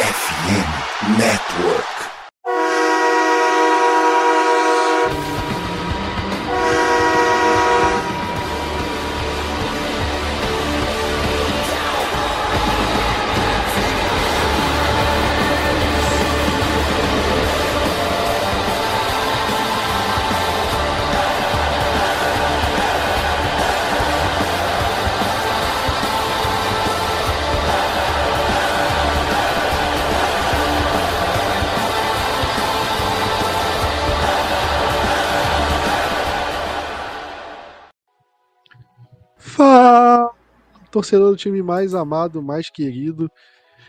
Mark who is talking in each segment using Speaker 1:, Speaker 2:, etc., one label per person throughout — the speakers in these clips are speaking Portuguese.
Speaker 1: FM Network.
Speaker 2: Torcedor do time mais amado, mais querido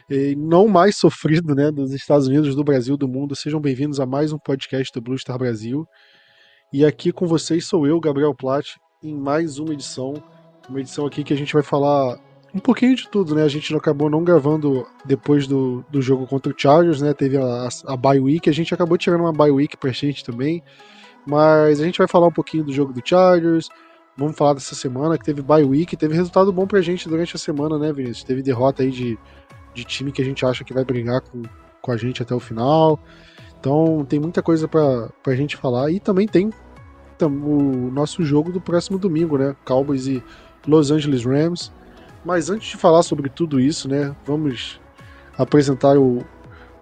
Speaker 2: e não mais sofrido, né, dos Estados Unidos, do Brasil, do mundo. Sejam bem-vindos a mais um podcast do Blue Star Brasil. E aqui com vocês sou eu, Gabriel Platt, em mais uma edição, uma edição aqui que a gente vai falar um pouquinho de tudo, né? A gente acabou não gravando depois do, do jogo contra o Chargers, né? Teve a, a bye week, a gente acabou tirando uma bye week pra gente também. Mas a gente vai falar um pouquinho do jogo do Chargers, Vamos falar dessa semana que teve bye week, teve resultado bom pra gente durante a semana, né, Vinícius? Teve derrota aí de, de time que a gente acha que vai brigar com, com a gente até o final. Então tem muita coisa pra, pra gente falar. E também tem o nosso jogo do próximo domingo, né? Cowboys e Los Angeles Rams. Mas antes de falar sobre tudo isso, né? Vamos apresentar o,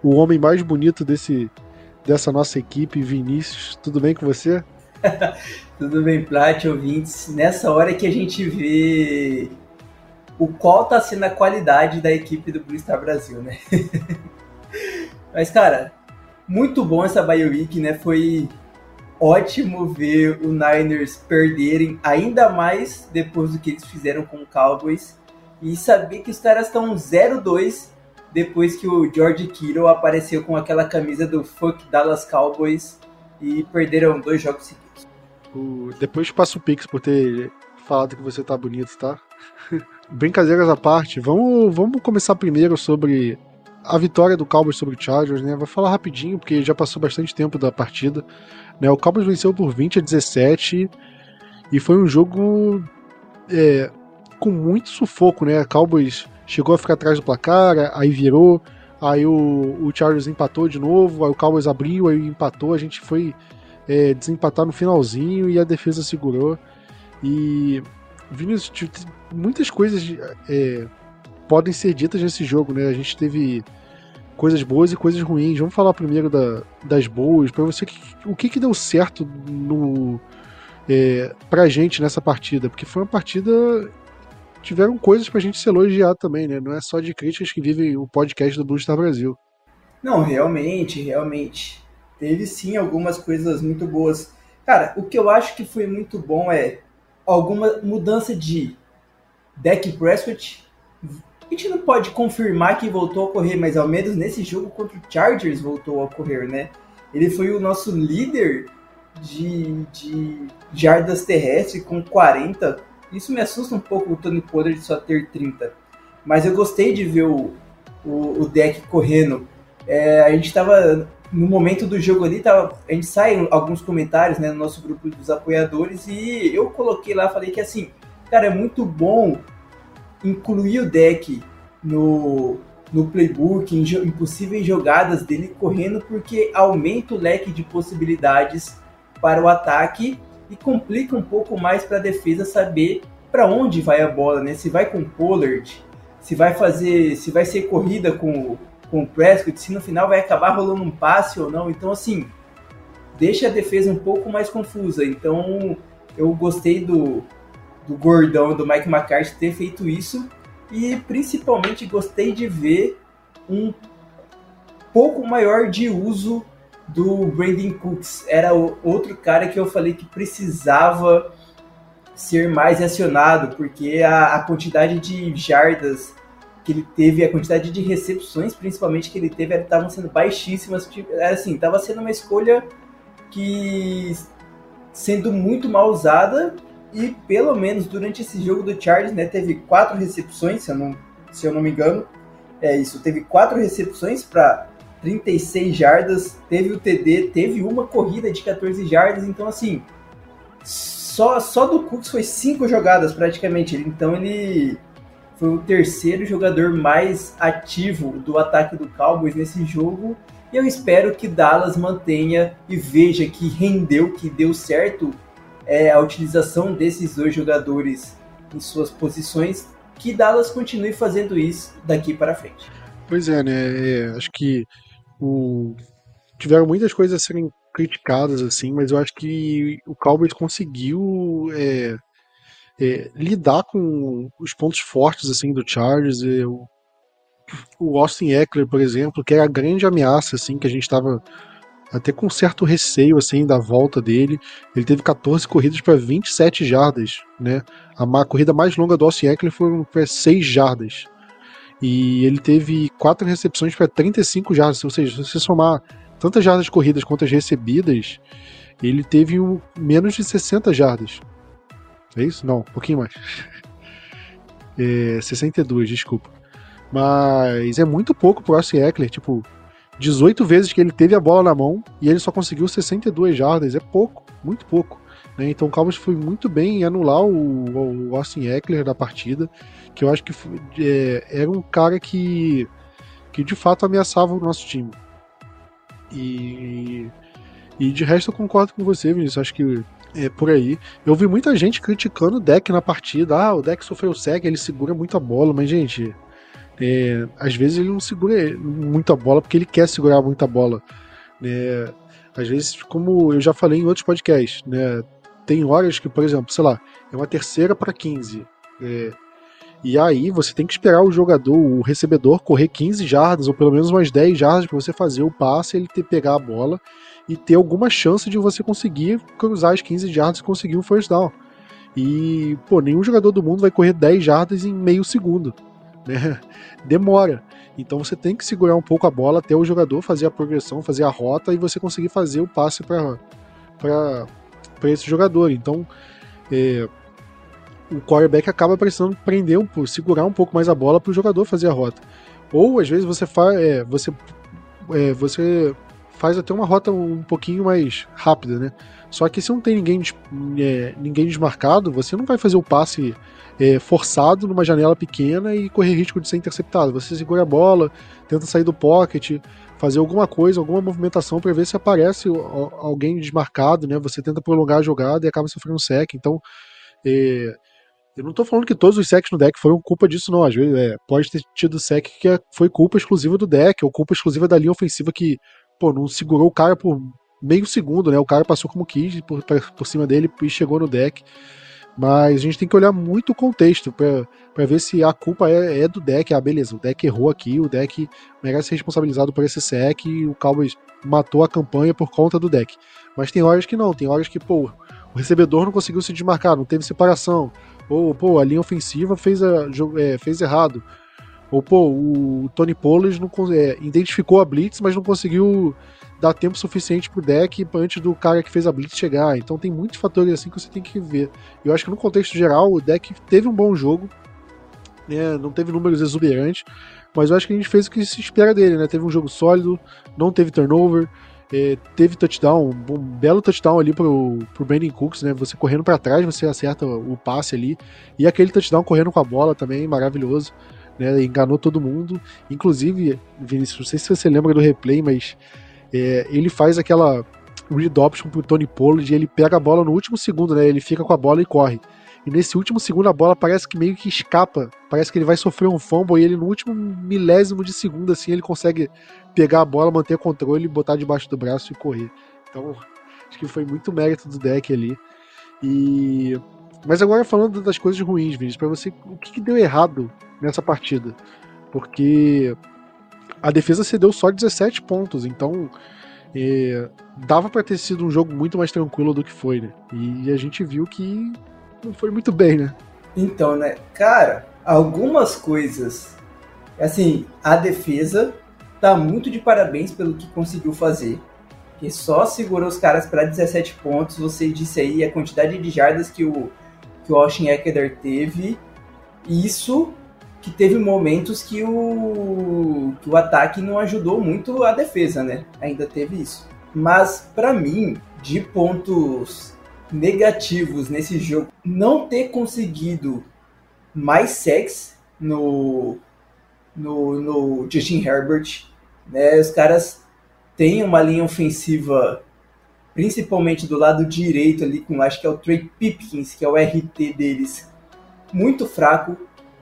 Speaker 2: o homem mais bonito desse, dessa nossa equipe, Vinícius. Tudo bem com você?
Speaker 3: Tudo bem, Plat, ouvintes. Nessa hora que a gente vê o qual tá sendo a qualidade da equipe do Blue Star Brasil, né? Mas, cara, muito bom essa bye week, né? Foi ótimo ver o Niners perderem ainda mais depois do que eles fizeram com o Cowboys e saber que os caras estão 0-2 depois que o George Kittle apareceu com aquela camisa do Fuck Dallas Cowboys e perderam dois jogos seguidos.
Speaker 2: O... Depois passa o Pix por ter falado que você tá bonito, tá? Brincadeiras à parte, vamos, vamos começar primeiro sobre a vitória do Cowboys sobre o Chargers, né? Vou falar rapidinho, porque já passou bastante tempo da partida. Né? O Cowboys venceu por 20 a 17 e foi um jogo é, com muito sufoco, né? O Cowboys chegou a ficar atrás do placar, aí virou, aí o, o Chargers empatou de novo, aí o Cowboys abriu, aí empatou, a gente foi é, desempatar no finalzinho e a defesa segurou. E Vinícius, muitas coisas é, podem ser ditas nesse jogo, né? A gente teve coisas boas e coisas ruins. Vamos falar primeiro da, das boas. Para você, o que, que deu certo no é, gente nessa partida? Porque foi uma partida. Tiveram coisas pra gente se elogiar também, né? Não é só de críticas que vivem o podcast do Blue Star Brasil.
Speaker 3: Não, realmente, realmente teve sim algumas coisas muito boas. Cara, o que eu acho que foi muito bom é alguma mudança de deck Prescott. A gente não pode confirmar que voltou a correr, mas ao menos nesse jogo contra o Chargers voltou a correr, né? Ele foi o nosso líder de, de jardas terrestres com 40. Isso me assusta um pouco o Tony Pollard só ter 30. Mas eu gostei de ver o, o, o deck correndo. É, a gente estava no momento do jogo ali, tava, a gente sai alguns comentários né, no nosso grupo dos apoiadores e eu coloquei lá, falei que assim, cara, é muito bom incluir o deck no, no playbook, em, em possíveis jogadas dele correndo, porque aumenta o leque de possibilidades para o ataque e complica um pouco mais para a defesa saber para onde vai a bola, né? Se vai com Pollard, se vai fazer, se vai ser corrida com com o Prescott, se no final vai acabar rolando um passe ou não. Então, assim, deixa a defesa um pouco mais confusa. Então, eu gostei do, do Gordão, do Mike McCarthy ter feito isso. E principalmente gostei de ver um pouco maior de uso do Brandon Cooks. Era o outro cara que eu falei que precisava ser mais acionado, porque a, a quantidade de jardas que ele teve, a quantidade de recepções, principalmente que ele teve, estavam sendo baixíssimas. Tipo, era assim, estava sendo uma escolha que sendo muito mal usada e pelo menos durante esse jogo do Chargers, né, teve quatro recepções, se eu não, se eu não me engano. É isso, teve quatro recepções para 36 jardas, teve o TD, teve uma corrida de 14 jardas, então assim, só, só do Cooks foi cinco jogadas praticamente, então ele foi o terceiro jogador mais ativo do ataque do Cowboys nesse jogo. E eu espero que Dallas mantenha e veja que rendeu, que deu certo é, a utilização desses dois jogadores em suas posições, que Dallas continue fazendo isso daqui para frente.
Speaker 2: Pois é, né? É, acho que o... tiveram muitas coisas a serem criticadas, assim, mas eu acho que o Cowboys conseguiu é, é, lidar com os pontos fortes assim do Chargers. É, o, o Austin Eckler, por exemplo, que era a grande ameaça assim que a gente estava até com certo receio assim da volta dele. Ele teve 14 corridas para 27 jardas, né? A corrida mais longa do Austin Eckler foi para 6 jardas. E ele teve quatro recepções para 35 jardas, ou seja, se você somar tantas jardas corridas quanto as recebidas, ele teve um, menos de 60 jardas. É isso? Não, um pouquinho mais. É, 62, desculpa. Mas é muito pouco pro Austin Eckler, tipo, 18 vezes que ele teve a bola na mão e ele só conseguiu 62 jardas, é pouco, muito pouco. Né? Então o Cowboys foi muito bem em anular o, o Austin Eckler da partida, que eu acho que foi, é, era um cara que, que de fato ameaçava o nosso time. E, e de resto eu concordo com você, Vinícius. Acho que é por aí. Eu vi muita gente criticando o deck na partida. Ah, o deck sofreu sec, ele segura muito a bola, mas, gente, é, às vezes ele não segura muita bola porque ele quer segurar muita bola. Né? Às vezes, como eu já falei em outros podcasts, né? Tem horas que, por exemplo, sei lá, é uma terceira para 15. É, e aí você tem que esperar o jogador, o recebedor, correr 15 jardas, ou pelo menos umas 10 jardas, para você fazer o passe, ele ter, pegar a bola e ter alguma chance de você conseguir cruzar as 15 jardas e conseguir um first down. E, pô, nenhum jogador do mundo vai correr 10 jardas em meio segundo. Né? Demora. Então você tem que segurar um pouco a bola até o jogador fazer a progressão, fazer a rota e você conseguir fazer o passe para esse jogador. Então, é, o quarterback acaba precisando prender, um, segurar um pouco mais a bola para o jogador fazer a rota. Ou às vezes você faz, é, você, é, você faz até uma rota um pouquinho mais rápida, né? Só que se não tem ninguém, é, ninguém desmarcado, você não vai fazer o passe é, forçado numa janela pequena e correr risco de ser interceptado. Você segura a bola, tenta sair do pocket, fazer alguma coisa, alguma movimentação para ver se aparece alguém desmarcado, né? Você tenta prolongar a jogada e acaba sofrendo sec. Então, é, eu não tô falando que todos os sacks no deck foram culpa disso, não. Às vezes é, pode ter tido sec que é, foi culpa exclusiva do deck, ou culpa exclusiva da linha ofensiva que, pô, não segurou o cara por meio segundo, né? O cara passou como quis por, por cima dele e chegou no deck. Mas a gente tem que olhar muito o contexto para ver se a culpa é, é, do deck. Ah, beleza, o deck errou aqui, o deck merece ser responsabilizado por esse sec e o Cowboys matou a campanha por conta do deck. Mas tem horas que não, tem horas que, pô, o recebedor não conseguiu se desmarcar, não teve separação, ou, pô, a linha ofensiva fez, a, é, fez errado. Ou, pô, o Tony Pollard não, é, identificou a Blitz, mas não conseguiu dar tempo suficiente pro deck antes do cara que fez a Blitz chegar. Então tem muitos fatores assim que você tem que ver. Eu acho que no contexto geral, o deck teve um bom jogo, né, não teve números exuberantes, mas eu acho que a gente fez o que se espera dele, né? Teve um jogo sólido, não teve turnover, é, teve touchdown, um belo touchdown ali pro, pro Brandon Cooks, né? Você correndo para trás, você acerta o passe ali. E aquele touchdown correndo com a bola também, maravilhoso. Né? Enganou todo mundo. Inclusive, Vinícius, não sei se você lembra do replay, mas é, ele faz aquela read option pro Tony Pollard e ele pega a bola no último segundo, né? Ele fica com a bola e corre. E nesse último segundo a bola parece que meio que escapa. Parece que ele vai sofrer um fumble e ele no último milésimo de segundo assim ele consegue pegar a bola, manter o controle, botar debaixo do braço e correr. Então, acho que foi muito mérito do deck ali. E mas agora falando das coisas ruins, Vinícius, para você, o que, que, deu errado nessa partida? Porque a defesa cedeu só 17 pontos, então é, dava para ter sido um jogo muito mais tranquilo do que foi, né? E a gente viu que não foi muito bem, né?
Speaker 3: Então, né, cara, algumas coisas, assim, a defesa tá muito de parabéns pelo que conseguiu fazer. Que só segurou os caras para 17 pontos. Você disse aí a quantidade de jardas que o, que o Austin Eckler teve. Isso que teve momentos que o, que o ataque não ajudou muito a defesa, né? Ainda teve isso. Mas, para mim, de pontos negativos nesse jogo, não ter conseguido mais sacks no, no, no Justin Herbert. Né? Os caras têm uma linha ofensiva, principalmente do lado direito ali, com acho que é o Trey Pipkins, que é o RT deles, muito fraco,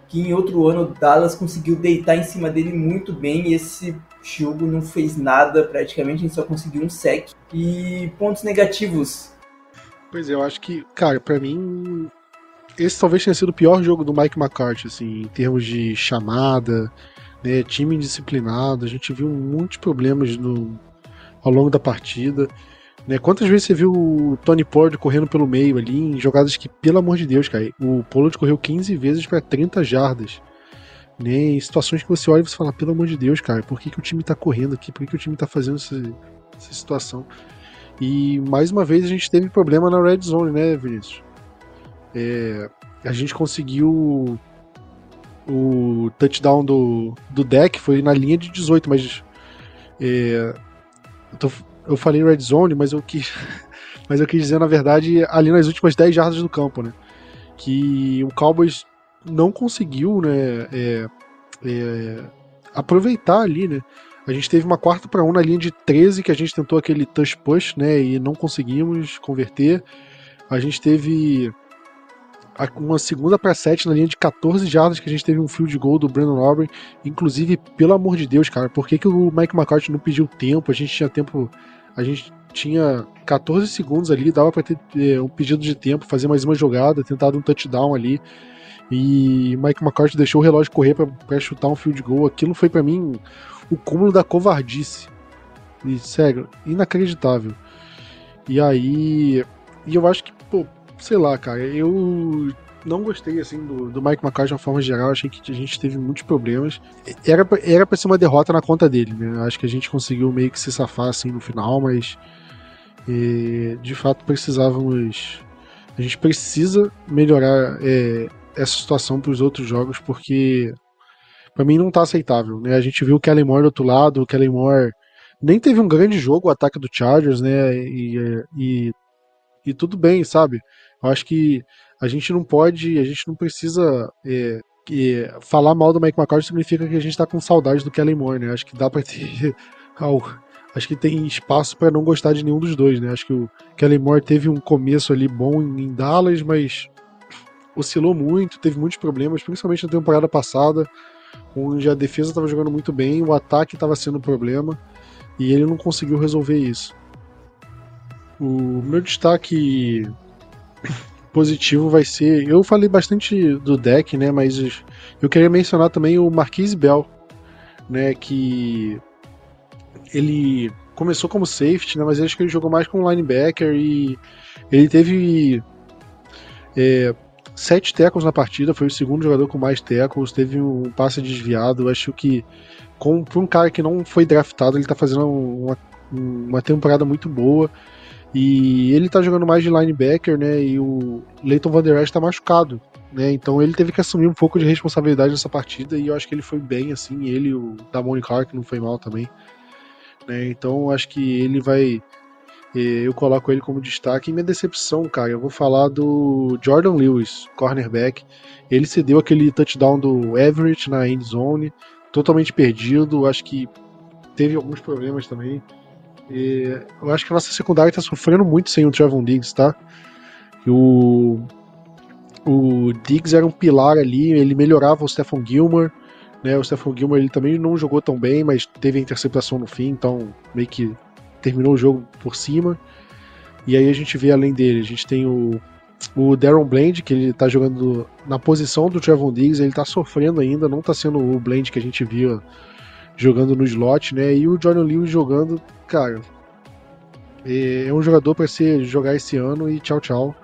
Speaker 3: que em outro ano Dallas conseguiu deitar em cima dele muito bem e esse jogo não fez nada, praticamente a gente só conseguiu um sec. E pontos negativos.
Speaker 2: Pois é, eu acho que, cara, para mim esse talvez tenha sido o pior jogo do Mike McCarthy, assim, em termos de chamada, né, time indisciplinado, a gente viu muitos problemas no, ao longo da partida. Né? Quantas vezes você viu o Tony Pollard correndo pelo meio ali, em jogadas que, pelo amor de Deus, cara, o Pollard correu 15 vezes para 30 jardas. Né? Em situações que você olha e você fala, pelo amor de Deus, cara, por que, que o time tá correndo aqui? Por que, que o time tá fazendo essa, essa situação? E mais uma vez a gente teve problema na red zone, né, Vinícius? É, a gente conseguiu o touchdown do, do deck foi na linha de 18, mas é, eu, tô, eu, falei red zone, mas eu quis mas eu quis dizer na verdade ali nas últimas 10 jardas do campo, né? Que o Cowboys não conseguiu, né, é, é, aproveitar ali, né? A gente teve uma quarta para um na linha de 13 que a gente tentou aquele touch push, né, e não conseguimos converter. A gente teve uma segunda para sete na linha de 14 jardas que a gente teve um field goal do Brandon Aubrey. Inclusive, pelo amor de Deus, cara, por que, que o Mike McCarthy não pediu tempo? A gente tinha tempo. A gente tinha 14 segundos ali, dava para ter é, um pedido de tempo, fazer mais uma jogada, tentar um touchdown ali. E Mike McCarthy deixou o relógio correr para chutar um field goal. Aquilo foi para mim o cúmulo da covardice. E, sério, inacreditável. E aí. E eu acho que, pô, sei lá, cara, eu não gostei assim do, do Mike McCarthy de uma forma geral, achei que a gente teve muitos problemas. Era era pra ser uma derrota na conta dele, né? Acho que a gente conseguiu meio que se safar assim no final, mas e, de fato precisávamos. A gente precisa melhorar é, essa situação para os outros jogos, porque para mim não tá aceitável, né? A gente viu o Kellen Moore do outro lado, o Kellen Moore nem teve um grande jogo o ataque do Chargers, né? E, e, e tudo bem, sabe? Eu acho que a gente não pode, a gente não precisa é, falar mal do Mike McCarthy significa que a gente tá com saudade do Kellen Moore, né? Acho que dá para ter acho que tem espaço para não gostar de nenhum dos dois, né? Acho que o Kellen Moore teve um começo ali bom em Dallas, mas oscilou muito, teve muitos problemas, principalmente na temporada passada, onde a defesa estava jogando muito bem, o ataque estava sendo um problema e ele não conseguiu resolver isso. O meu destaque positivo vai ser. Eu falei bastante do deck, né? Mas eu queria mencionar também o Marquise Bell, né? Que ele começou como safety, né? Mas acho que ele jogou mais como linebacker e ele teve é, sete tackles na partida, foi o segundo jogador com mais tackles, teve um passe desviado. Acho que com, um cara que não foi draftado, ele tá fazendo uma, uma temporada muito boa. E ele tá jogando mais de linebacker, né? E o Leighton Van Der Esch tá machucado, né? Então ele teve que assumir um pouco de responsabilidade nessa partida e eu acho que ele foi bem, assim. Ele, o Damone Clark, não foi mal também. Né? Então acho que ele vai. Eh, eu coloco ele como destaque. E minha decepção, cara, eu vou falar do Jordan Lewis, cornerback. Ele cedeu aquele touchdown do Everett na end zone, totalmente perdido. Acho que teve alguns problemas também. E eu acho que a nossa secundária está sofrendo muito sem o Trevon Diggs, tá? o, o Diggs era um pilar ali, ele melhorava o Stephon Gilmore, né? O Stephon Gilmore ele também não jogou tão bem, mas teve a interceptação no fim, então meio que terminou o jogo por cima. E aí a gente vê além dele, a gente tem o, o Darren Bland, que ele tá jogando na posição do Trevon Diggs, ele tá sofrendo ainda, não tá sendo o Bland que a gente via jogando no slot, né? E o Jordan Lewis jogando, cara, é, é um jogador para ser jogar esse ano e tchau tchau.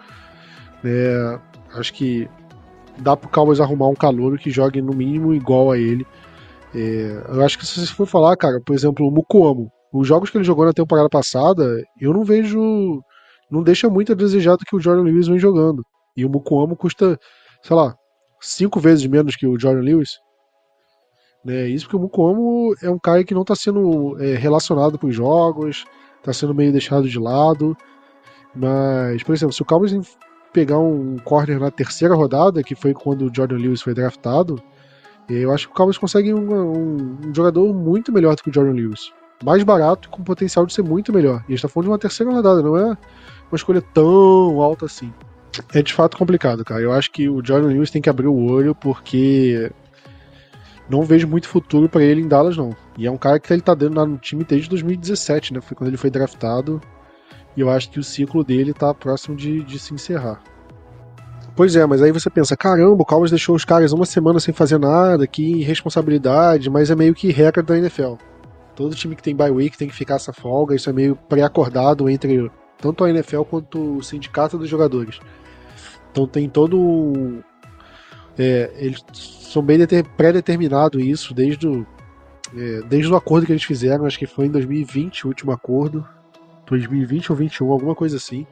Speaker 2: É, acho que dá pro Cowboys arrumar um calor que jogue no mínimo igual a ele. É, eu acho que se você for falar, cara, por exemplo, o Mukuamo, os jogos que ele jogou na temporada passada, eu não vejo. Não deixa muito a desejar do que o Jordan Lewis vem jogando. E o Mukuamo custa, sei lá, cinco vezes menos que o Jordan Lewis. Né? Isso porque o Mukuamo é um cara que não está sendo é, relacionado com os jogos, está sendo meio deixado de lado. Mas, por exemplo, se o Cowboys pegar um corner na terceira rodada, que foi quando o Jordan Lewis foi draftado, Eu acho que o Cowboys consegue um, um, um jogador muito melhor do que o Jordan Lewis. Mais barato e com potencial de ser muito melhor. E a gente tá falando de uma terceira rodada, não é uma escolha tão alta assim. É de fato complicado, cara. Eu acho que o Jordan Lewis tem que abrir o olho porque não vejo muito futuro para ele em Dallas, não. E é um cara que ele tá dando no time desde 2017, né? Foi quando ele foi draftado. E eu acho que o ciclo dele tá próximo de, de se encerrar. Pois é, mas aí você pensa, caramba, o Cowboys deixou os caras uma semana sem fazer nada, que irresponsabilidade, mas é meio que recorde da NFL. Todo time que tem bye week tem que ficar essa folga, isso é meio pré-acordado entre tanto a NFL quanto o sindicato dos jogadores. Então tem todo. É, eles são bem pré-determinado isso desde o, é, desde o acordo que eles fizeram, acho que foi em 2020 o último acordo, 2020 ou 2021, alguma coisa assim.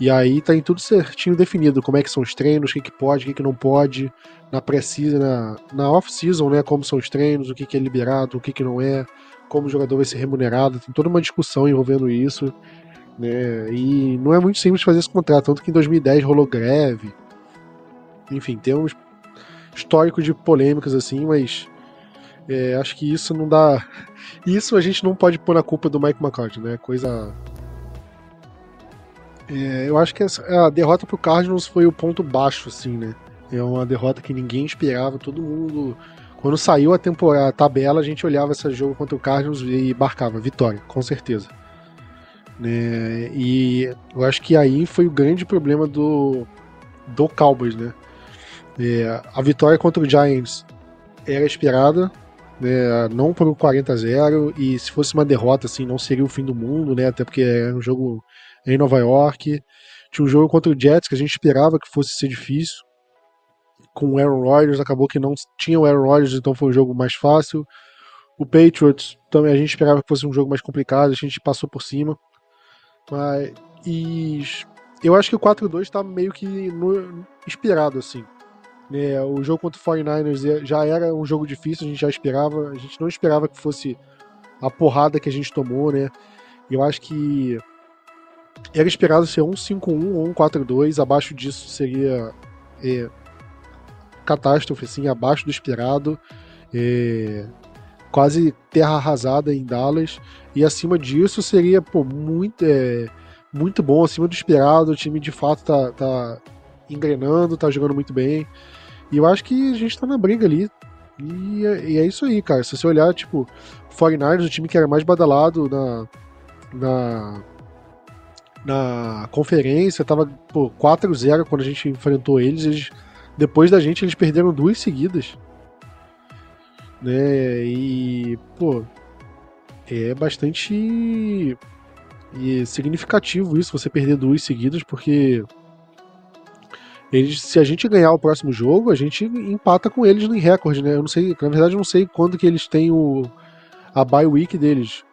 Speaker 2: E aí tá em tudo certinho definido, como é que são os treinos, o que, que pode, o que, que não pode, na pré-season, na, na off-season, né, como são os treinos, o que, que é liberado, o que, que não é, como o jogador vai ser remunerado, tem toda uma discussão envolvendo isso, né, e não é muito simples fazer esse contrato, tanto que em 2010 rolou greve, enfim, tem um histórico de polêmicas assim, mas é, acho que isso não dá. Isso a gente não pode pôr na culpa do Mike McCarthy, né? Coisa. É, eu acho que a derrota pro Cardinals foi o ponto baixo, assim, né? É uma derrota que ninguém esperava, todo mundo. Quando saiu a temporada, a tabela, a gente olhava esse jogo contra o Cardinals e marcava vitória, com certeza. Né? E eu acho que aí foi o grande problema do, do Cowboys, né? É, a vitória contra o Giants era esperada, né, não por 40 a 0 e se fosse uma derrota assim não seria o fim do mundo, né, até porque era um jogo em Nova York. Tinha um jogo contra o Jets que a gente esperava que fosse ser difícil. Com o Aaron Rodgers, acabou que não tinha o Aaron Rodgers, então foi um jogo mais fácil. O Patriots também a gente esperava que fosse um jogo mais complicado, a gente passou por cima. Mas e eu acho que o 4-2 está meio que no, inspirado assim. É, o jogo contra o 49ers já era um jogo difícil, a gente já esperava, a gente não esperava que fosse a porrada que a gente tomou, né? Eu acho que era esperado ser um 5-1 ou um 4-2, abaixo disso seria é, catástrofe, assim, abaixo do esperado, é, quase terra arrasada em Dallas, e acima disso seria pô, muito, é, muito bom, acima do esperado, o time de fato tá, tá engrenando, tá jogando muito bem. E eu acho que a gente tá na briga ali. E é, e é isso aí, cara. Se você olhar, tipo, o 49ers, o time que era mais badalado na, na, na conferência, tava pô, 4-0 quando a gente enfrentou eles, eles. Depois da gente, eles perderam duas seguidas. Né? E, pô, é bastante e significativo isso, você perder duas seguidas, porque eles, se a gente ganhar o próximo jogo, a gente empata com eles no recorde, né? Eu não sei, na verdade, eu não sei quando que eles têm o a bye week deles,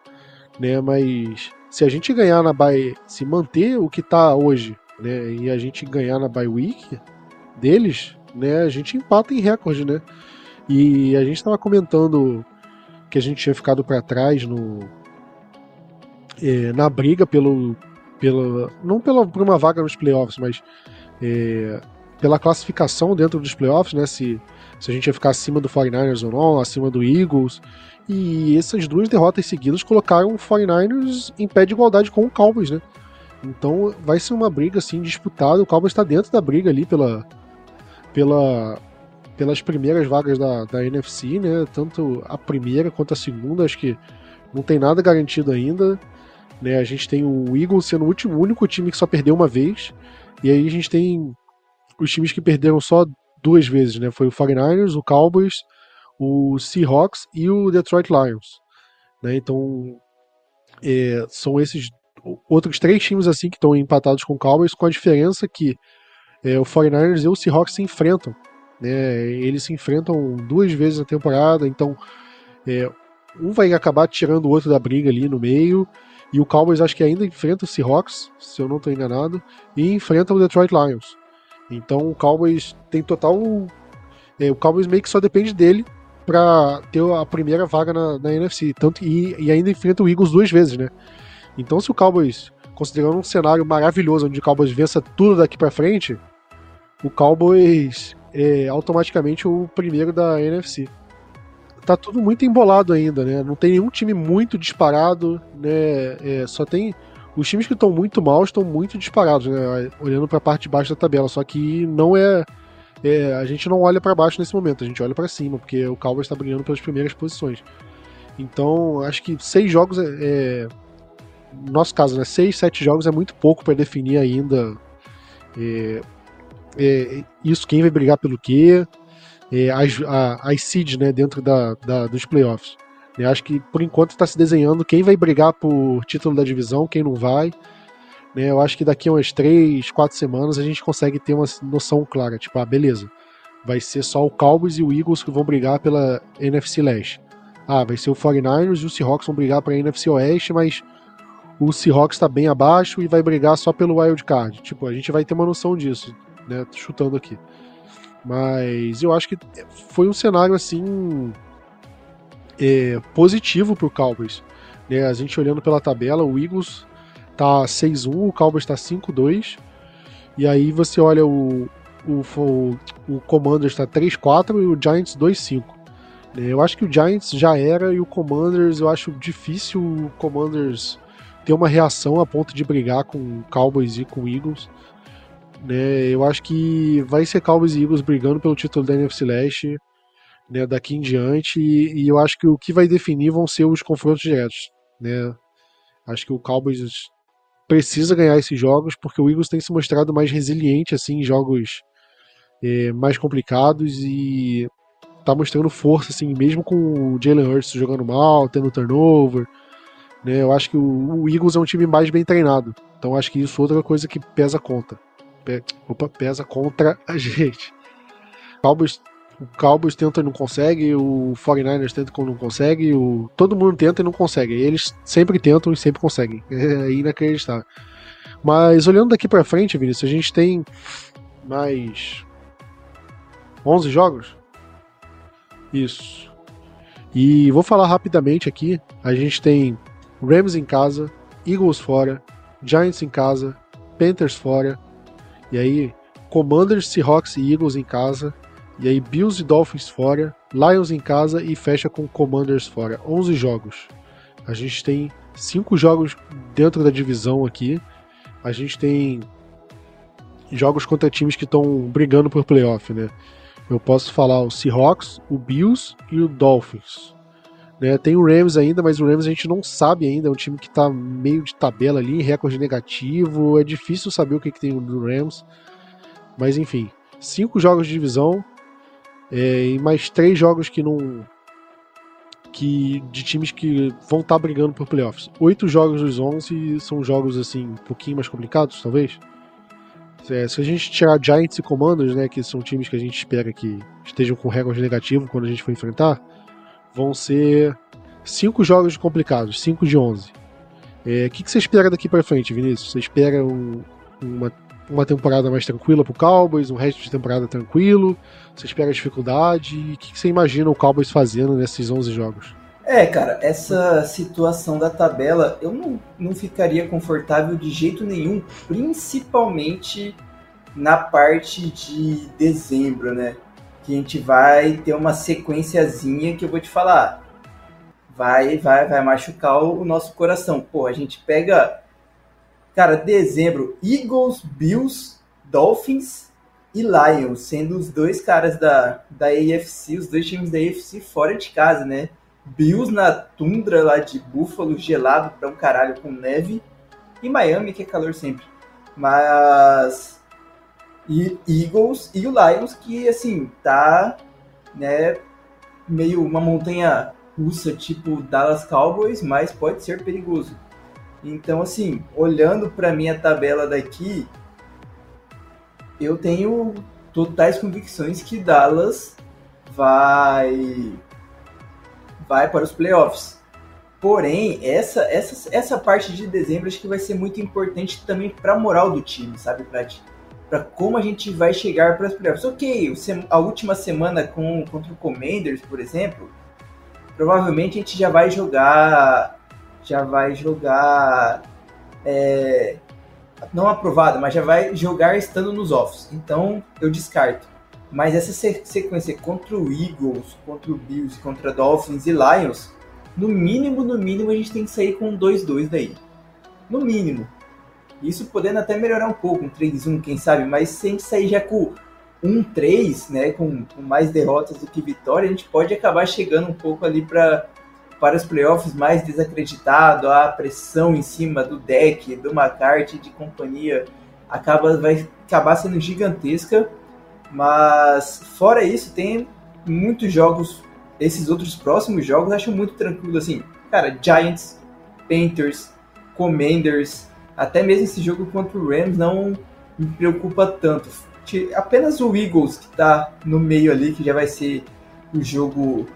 Speaker 2: né? Mas se a gente ganhar na bye, se manter o que tá hoje, né? E a gente ganhar na bye week deles, né? A gente empata em recorde, né? E a gente estava comentando que a gente tinha ficado para trás no é, na briga pelo pelo não pela por uma vaga nos playoffs, mas é, pela classificação dentro dos playoffs, né? Se, se a gente ia ficar acima do 49ers ou não, acima do Eagles. E essas duas derrotas seguidas colocaram o 49ers em pé de igualdade com o Cowboys, né? Então vai ser uma briga assim disputada. O Cowboys está dentro da briga ali pela, pela, pelas primeiras vagas da, da NFC, né? Tanto a primeira quanto a segunda. Acho que não tem nada garantido ainda. Né? A gente tem o Eagles sendo o último, único time que só perdeu uma vez. E aí a gente tem os times que perderam só duas vezes, né? Foi o 49ers, o Cowboys, o Seahawks e o Detroit Lions. Né? Então, é, são esses outros três times assim que estão empatados com o Cowboys, com a diferença que é, o 49ers e o Seahawks se enfrentam. Né? Eles se enfrentam duas vezes na temporada, então é, um vai acabar tirando o outro da briga ali no meio. E o Cowboys acho que ainda enfrenta o Seahawks, se eu não estou enganado, e enfrenta o Detroit Lions. Então o Cowboys tem total. É, o Cowboys meio que só depende dele para ter a primeira vaga na, na NFC. Tanto, e, e, ainda enfrenta o Eagles duas vezes, né? Então se o Cowboys, considerando um cenário maravilhoso onde o Cowboys vença tudo daqui para frente, o Cowboys é automaticamente o primeiro da NFC. Tá tudo muito embolado ainda, né? Não tem nenhum time muito disparado, né? É, só tem os times que estão muito mal estão muito disparados, né? Olhando para a parte de baixo da tabela, só que não é, é a gente não olha para baixo nesse momento, a gente olha para cima, porque o Cowboys está brigando pelas primeiras posições. Então, acho que seis jogos é, é no nosso caso, né? Seis, sete jogos é muito pouco para definir ainda é, é, isso, quem vai brigar pelo quê, é, as, a, as seeds né, dentro da, da dos playoffs. Eu acho que por enquanto está se desenhando quem vai brigar por título da divisão, quem não vai. Né? Eu acho que daqui a umas três, quatro semanas a gente consegue ter uma noção clara. Tipo, ah, beleza. Vai ser só o Cowboys e o Eagles que vão brigar pela NFC Leste. Ah, vai ser o 49ers e o Seahawks vão brigar para a NFC Oeste, mas o Seahawks está bem abaixo e vai brigar só pelo wild card. Tipo, a gente vai ter uma noção disso, né? Chutando aqui. Mas eu acho que foi um cenário assim é, positivo para o Cowboys. Né? A gente olhando pela tabela, o Eagles tá 6-1, o Cowboys está 5-2. E aí você olha o, o, o, o Commanders está 3-4 e o Giants 2-5. Né? Eu acho que o Giants já era e o Commanders, eu acho difícil o Commanders ter uma reação a ponto de brigar com Cowboys e com Eagles. Né? Eu acho que vai ser Cowboys e Eagles brigando pelo título da NFC Leste né, daqui em diante, e, e, eu acho que o que vai definir vão ser os confrontos diretos. Né? Acho que o Cowboys precisa ganhar esses jogos, porque o Eagles tem se mostrado mais resiliente assim, em jogos é, mais complicados e tá mostrando força, assim, mesmo com o Jalen Hurts jogando mal, tendo turnover. Né? Eu acho que o, Eagles é um time mais bem treinado. Então acho que isso é outra coisa que pesa contra. Opa, pesa contra a gente. Cowboys o Cowboys tenta e não consegue, o 49ers tenta e não consegue, o... todo mundo tenta e não consegue. Eles sempre tentam e sempre conseguem. É inacreditável. Mas olhando daqui para frente, Vinícius, a gente tem mais 11 jogos? Isso. E vou falar rapidamente aqui. A gente tem Rams em casa, Eagles fora, Giants em casa, Panthers fora. E aí, Commanders, Seahawks e Eagles em casa, e aí Bills e Dolphins fora, Lions em casa e fecha com Commanders fora. 11 jogos. A gente tem 5 jogos dentro da divisão aqui. A gente tem jogos contra times que estão brigando por playoff, né? Eu posso falar o Seahawks, o Bills e o Dolphins. Né? Tem o Rams ainda, mas o Rams a gente não sabe ainda. É um time que está meio de tabela ali, recorde negativo. É difícil saber o que, que tem no Rams. Mas enfim, cinco jogos de divisão, é, e mais três jogos que não. Que, de times que vão estar tá brigando por playoffs. Oito jogos dos 11 são jogos assim, um pouquinho mais complicados, talvez. É, se a gente tirar Giants e Commanders, né, que são times que a gente espera que estejam com recorde negativo quando a gente for enfrentar, vão ser cinco jogos complicados, cinco de 11. É, o que, que você espera daqui para frente, Vinícius? Você espera um, uma uma temporada mais tranquila pro Cowboys, um resto de temporada tranquilo? Você espera dificuldade? O que você imagina o Cowboys fazendo nesses 11 jogos?
Speaker 3: É, cara, essa situação da tabela eu não, não ficaria confortável de jeito nenhum, principalmente na parte de dezembro, né? Que a gente vai ter uma sequenciazinha que eu vou te falar. Vai, vai, vai machucar o nosso coração. Pô, a gente pega Cara, dezembro, Eagles, Bills, Dolphins e Lions, sendo os dois caras da, da AFC, os dois times da AFC fora de casa, né? Bills na tundra lá de Buffalo, gelado pra um caralho com neve, e Miami, que é calor sempre. Mas. E Eagles e o Lions, que assim, tá, né, meio uma montanha russa, tipo Dallas Cowboys, mas pode ser perigoso. Então, assim, olhando para minha tabela daqui, eu tenho totais convicções que Dallas vai vai para os playoffs. Porém, essa, essa, essa parte de dezembro acho que vai ser muito importante também para a moral do time, sabe, para como a gente vai chegar para os playoffs. Ok, a última semana com, contra o Commanders, por exemplo, provavelmente a gente já vai jogar já vai jogar. É, não aprovado, mas já vai jogar estando nos offs. Então eu descarto. Mas essa sequência contra o Eagles, contra o Bills, contra Dolphins e Lions, no mínimo, no mínimo, a gente tem que sair com 2-2 daí. No mínimo. Isso podendo até melhorar um pouco, um 3-1, quem sabe, mas se a gente sair já com 1-3, né, com, com, mais derrotas do que vitória, a gente pode acabar chegando um pouco ali para para os playoffs mais desacreditado, a pressão em cima do deck, do McCarthy, de companhia, acaba vai acabar sendo gigantesca. Mas fora isso, tem muitos jogos, esses outros próximos jogos, acho muito tranquilo assim. Cara, Giants, Panthers, Commanders, até mesmo esse jogo contra o Rams não me preocupa tanto. Apenas o Eagles que está no meio ali, que já vai ser o jogo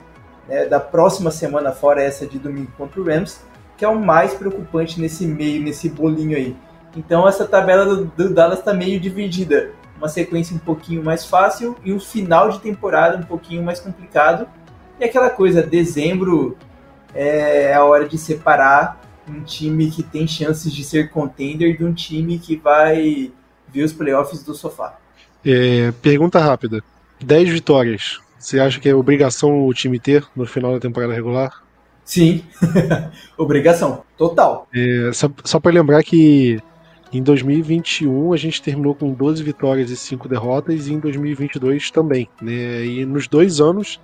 Speaker 3: né, da próxima semana, fora essa de domingo contra o Rams, que é o mais preocupante nesse meio, nesse bolinho aí. Então essa tabela do, do Dallas está meio dividida. Uma sequência um pouquinho mais fácil e um final de temporada um pouquinho mais complicado. E aquela coisa, dezembro é a hora de separar um time que tem chances de ser contender de um time que vai ver os playoffs do sofá.
Speaker 2: É, pergunta rápida: 10 vitórias. Você acha que é obrigação o time ter no final da temporada regular?
Speaker 3: Sim, obrigação, total.
Speaker 2: É, só só para lembrar que em 2021 a gente terminou com 12 vitórias e 5 derrotas, e em 2022 também. Né? E nos dois anos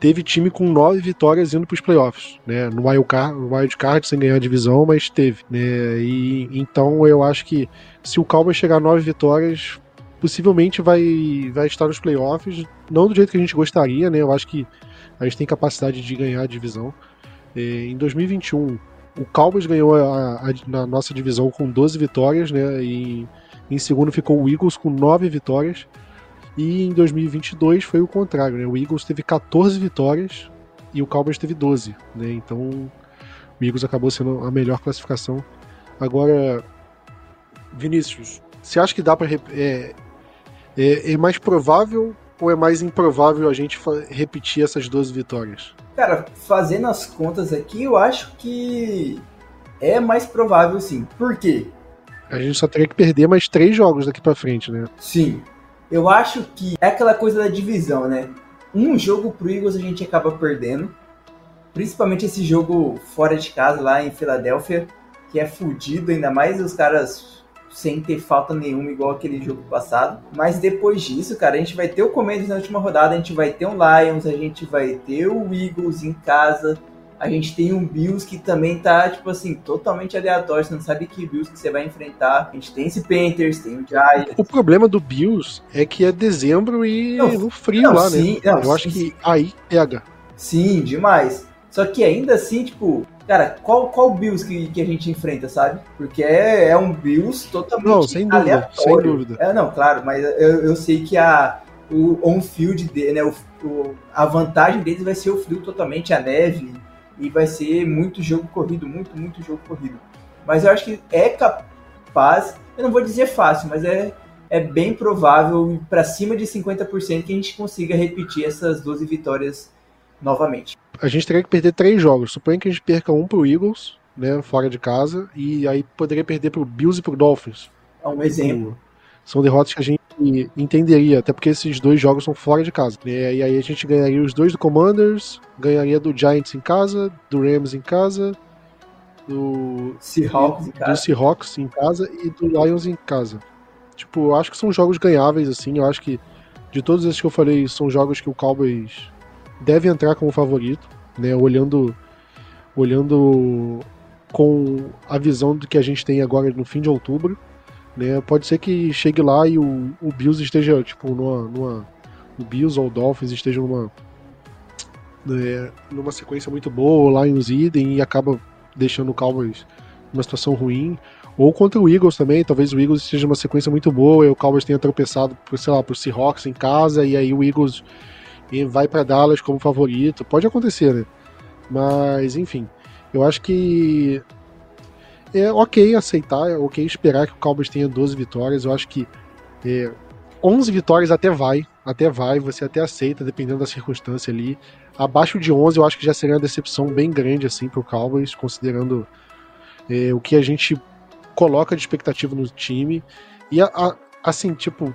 Speaker 2: teve time com 9 vitórias indo para os playoffs. Né? No wildcard, wild card, sem ganhar a divisão, mas teve. Né? E, então eu acho que se o Cowboys chegar a 9 vitórias, possivelmente vai, vai estar nos playoffs. Não do jeito que a gente gostaria, né? eu acho que a gente tem capacidade de ganhar a divisão. É, em 2021 o Cowboys ganhou a, a, na nossa divisão com 12 vitórias, né? E em segundo ficou o Eagles com 9 vitórias. E em 2022 foi o contrário, né? O Eagles teve 14 vitórias e o Cowboys teve 12, né? Então o Eagles acabou sendo a melhor classificação. Agora, Vinícius, você acha que dá para é, é, é mais provável ou é mais improvável a gente repetir essas 12 vitórias?
Speaker 3: Cara, fazendo as contas aqui, eu acho que é mais provável sim. Por quê?
Speaker 2: A gente só teria que perder mais três jogos daqui para frente, né?
Speaker 3: Sim. Eu acho que é aquela coisa da divisão, né? Um jogo pro Eagles a gente acaba perdendo. Principalmente esse jogo fora de casa, lá em Filadélfia, que é fudido, ainda mais os caras sem ter falta nenhuma, igual aquele jogo passado. Mas depois disso, cara, a gente vai ter o Commanders na última rodada, a gente vai ter um Lions, a gente vai ter o Eagles em casa, a gente tem um Bills que também tá, tipo assim, totalmente aleatório, você não sabe que Bills que você vai enfrentar. A gente tem esse Panthers, tem o Giants.
Speaker 2: O problema do Bills é que é dezembro e não, no frio não, lá, né? sim, né? Não, Eu sim, acho que aí pega.
Speaker 3: Sim, demais. Só que ainda assim, tipo, Cara, qual, qual Bills que, que a gente enfrenta, sabe? Porque é, é um Bills totalmente
Speaker 2: não, sem dúvida, aleatório. Sem dúvida.
Speaker 3: É, não, claro, mas eu, eu sei que a, o on-field, né, o, o, a vantagem deles vai ser o frio totalmente, a neve, e vai ser muito jogo corrido, muito, muito jogo corrido. Mas eu acho que é capaz, eu não vou dizer fácil, mas é, é bem provável, para cima de 50%, que a gente consiga repetir essas 12 vitórias novamente
Speaker 2: a gente teria que perder três jogos. Suponha que a gente perca um pro Eagles, né, fora de casa, e aí poderia perder pro Bills e pro Dolphins.
Speaker 3: É um exemplo.
Speaker 2: São derrotas que a gente entenderia, até porque esses dois jogos são fora de casa. Né? E aí a gente ganharia os dois do Commanders, ganharia do Giants em casa, do Rams em casa, do
Speaker 3: Seahawks, em casa.
Speaker 2: do Seahawks em casa e do Lions em casa. Tipo, eu acho que são jogos ganháveis, assim. Eu acho que de todos esses que eu falei, são jogos que o Cowboys deve entrar como favorito, né? Olhando, olhando com a visão do que a gente tem agora no fim de outubro, né? Pode ser que chegue lá e o, o Bills esteja tipo numa, numa o Bills ou o Dolphins estejam numa né, numa sequência muito boa, lá em idem e acaba deixando o Cowboys numa situação ruim. Ou contra o Eagles também, talvez o Eagles esteja numa sequência muito boa e o Cowboys tenha tropeçado, por, sei lá, por Seahawks em casa e aí o Eagles vai para Dallas como favorito. Pode acontecer, né? Mas, enfim, eu acho que é ok aceitar, é ok esperar que o Cowboys tenha 12 vitórias. Eu acho que é, 11 vitórias até vai, até vai, você até aceita, dependendo da circunstância ali. Abaixo de 11 eu acho que já seria uma decepção bem grande assim pro Cowboys, considerando é, o que a gente coloca de expectativa no time. E a, a, assim, tipo,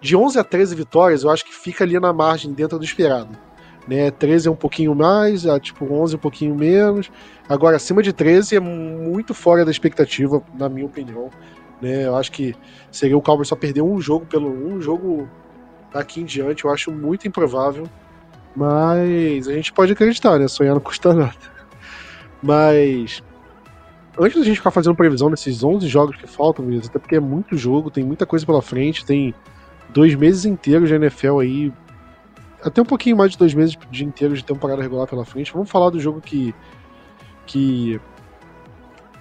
Speaker 2: de 11 a 13 vitórias, eu acho que fica ali na margem, dentro do esperado. Né? 13 é um pouquinho mais, a, tipo 11 um pouquinho menos. Agora, acima de 13 é muito fora da expectativa, na minha opinião. Né? Eu acho que seria o Cowboys só perder um jogo pelo um jogo daqui em diante, eu acho muito improvável. Mas a gente pode acreditar, né? Sonhar não custa nada. Mas antes da gente ficar fazendo previsão nesses 11 jogos que faltam, mesmo, até porque é muito jogo, tem muita coisa pela frente, tem dois meses inteiros de NFL aí, até um pouquinho mais de dois meses de inteiros de temporada regular pela frente. Vamos falar do jogo que que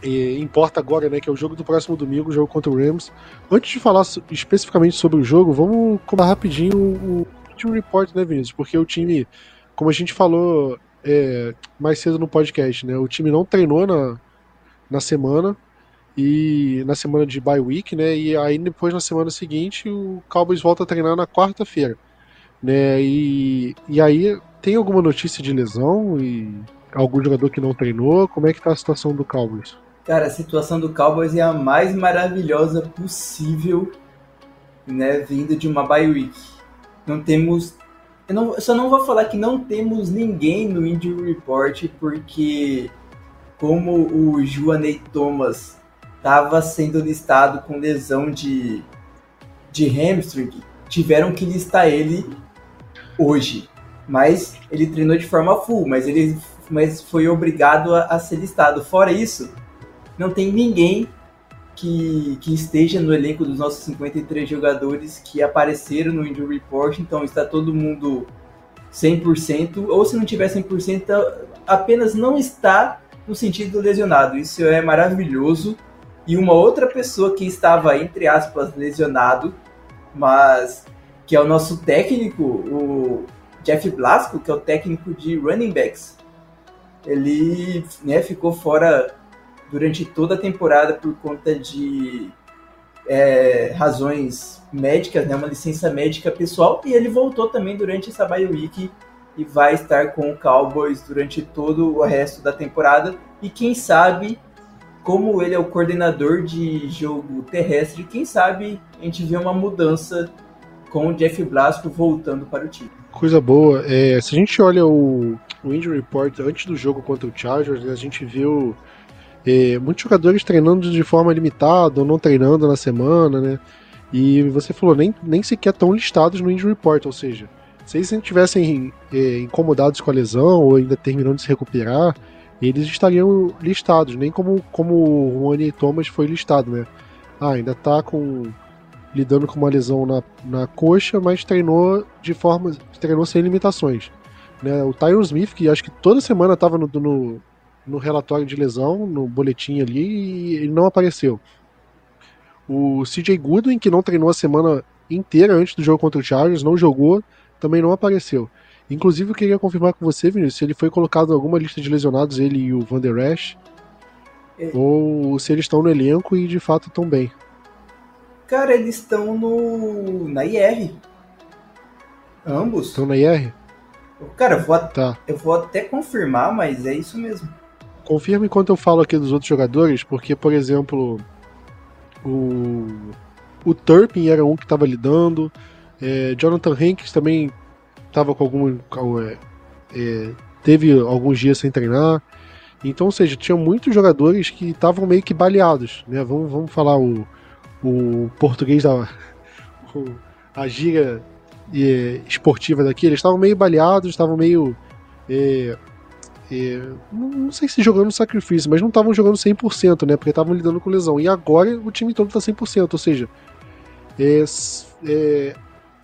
Speaker 2: é, importa agora, né, que é o jogo do próximo domingo, o jogo contra o Rams. Antes de falar especificamente sobre o jogo, vamos comentar rapidinho o team report, né, Vinícius? Porque o time, como a gente falou é, mais cedo no podcast, né, o time não treinou na, na semana e na semana de bye week, né? E aí depois na semana seguinte o Cowboys volta a treinar na quarta-feira, né? E, e aí tem alguma notícia de lesão e algum jogador que não treinou? Como é que tá a situação do Cowboys?
Speaker 3: Cara, a situação do Cowboys é a mais maravilhosa possível, né? Vindo de uma bye week. Não temos eu, não, eu só não vou falar que não temos ninguém no injury report porque como o Joanei Thomas estava sendo listado com lesão de, de hamstring, tiveram que listar ele hoje. Mas ele treinou de forma full, mas ele mas foi obrigado a, a ser listado. Fora isso, não tem ninguém que, que, esteja no elenco dos nossos 53 jogadores que apareceram no Injury Report, então está todo mundo 100%, ou se não tiver 100%, apenas não está no sentido lesionado. Isso é maravilhoso. E uma outra pessoa que estava, entre aspas, lesionado, mas que é o nosso técnico, o Jeff Blasco, que é o técnico de running backs. Ele né, ficou fora durante toda a temporada por conta de é, razões médicas, né, uma licença médica pessoal, e ele voltou também durante essa bye week e vai estar com o Cowboys durante todo o resto da temporada. E quem sabe, como ele é o coordenador de jogo terrestre, quem sabe a gente vê uma mudança com o Jeff Blasco voltando para o time.
Speaker 2: Coisa boa. É, se a gente olha o, o injury report antes do jogo contra o Chargers, a gente viu é, muitos jogadores treinando de forma limitada ou não treinando na semana, né? E você falou, nem, nem sequer estão listados no injury report, ou seja, se eles estivessem é, incomodados com a lesão ou ainda terminando de se recuperar, eles estariam listados, nem como, como o Rony Thomas foi listado, né? Ah, ainda tá com lidando com uma lesão na, na coxa, mas treinou de forma treinou sem limitações. Né? O Tyron Smith, que acho que toda semana estava no, no, no, relatório de lesão, no boletim ali, e ele não apareceu. O CJ Goodwin, que não treinou a semana inteira antes do jogo contra o Chargers, não jogou, também não apareceu. Inclusive, eu queria confirmar com você, Vinícius, se ele foi colocado em alguma lista de lesionados, ele e o Van Der Esch, é. ou se eles estão no elenco e de fato estão bem.
Speaker 3: Cara, eles estão no na IR. Ambos.
Speaker 2: Estão na IR?
Speaker 3: Cara, eu vou, tá. eu vou até confirmar, mas é isso mesmo.
Speaker 2: Confirma enquanto eu falo aqui dos outros jogadores, porque, por exemplo, o, o Turpin era um que estava lidando, é, Jonathan Hanks também estava com algum. É, é, teve alguns dias sem treinar. Então, ou seja, tinha muitos jogadores que estavam meio que baleados. Né? Vamos, vamos falar o, o português da. A gíria é, esportiva daqui, eles estavam meio baleados, estavam meio. Não, não, sei se jogando sacrifício, mas não estavam jogando 100%, né? Porque estavam lidando com lesão. E agora o time todo está 100%, ou seja, é, é,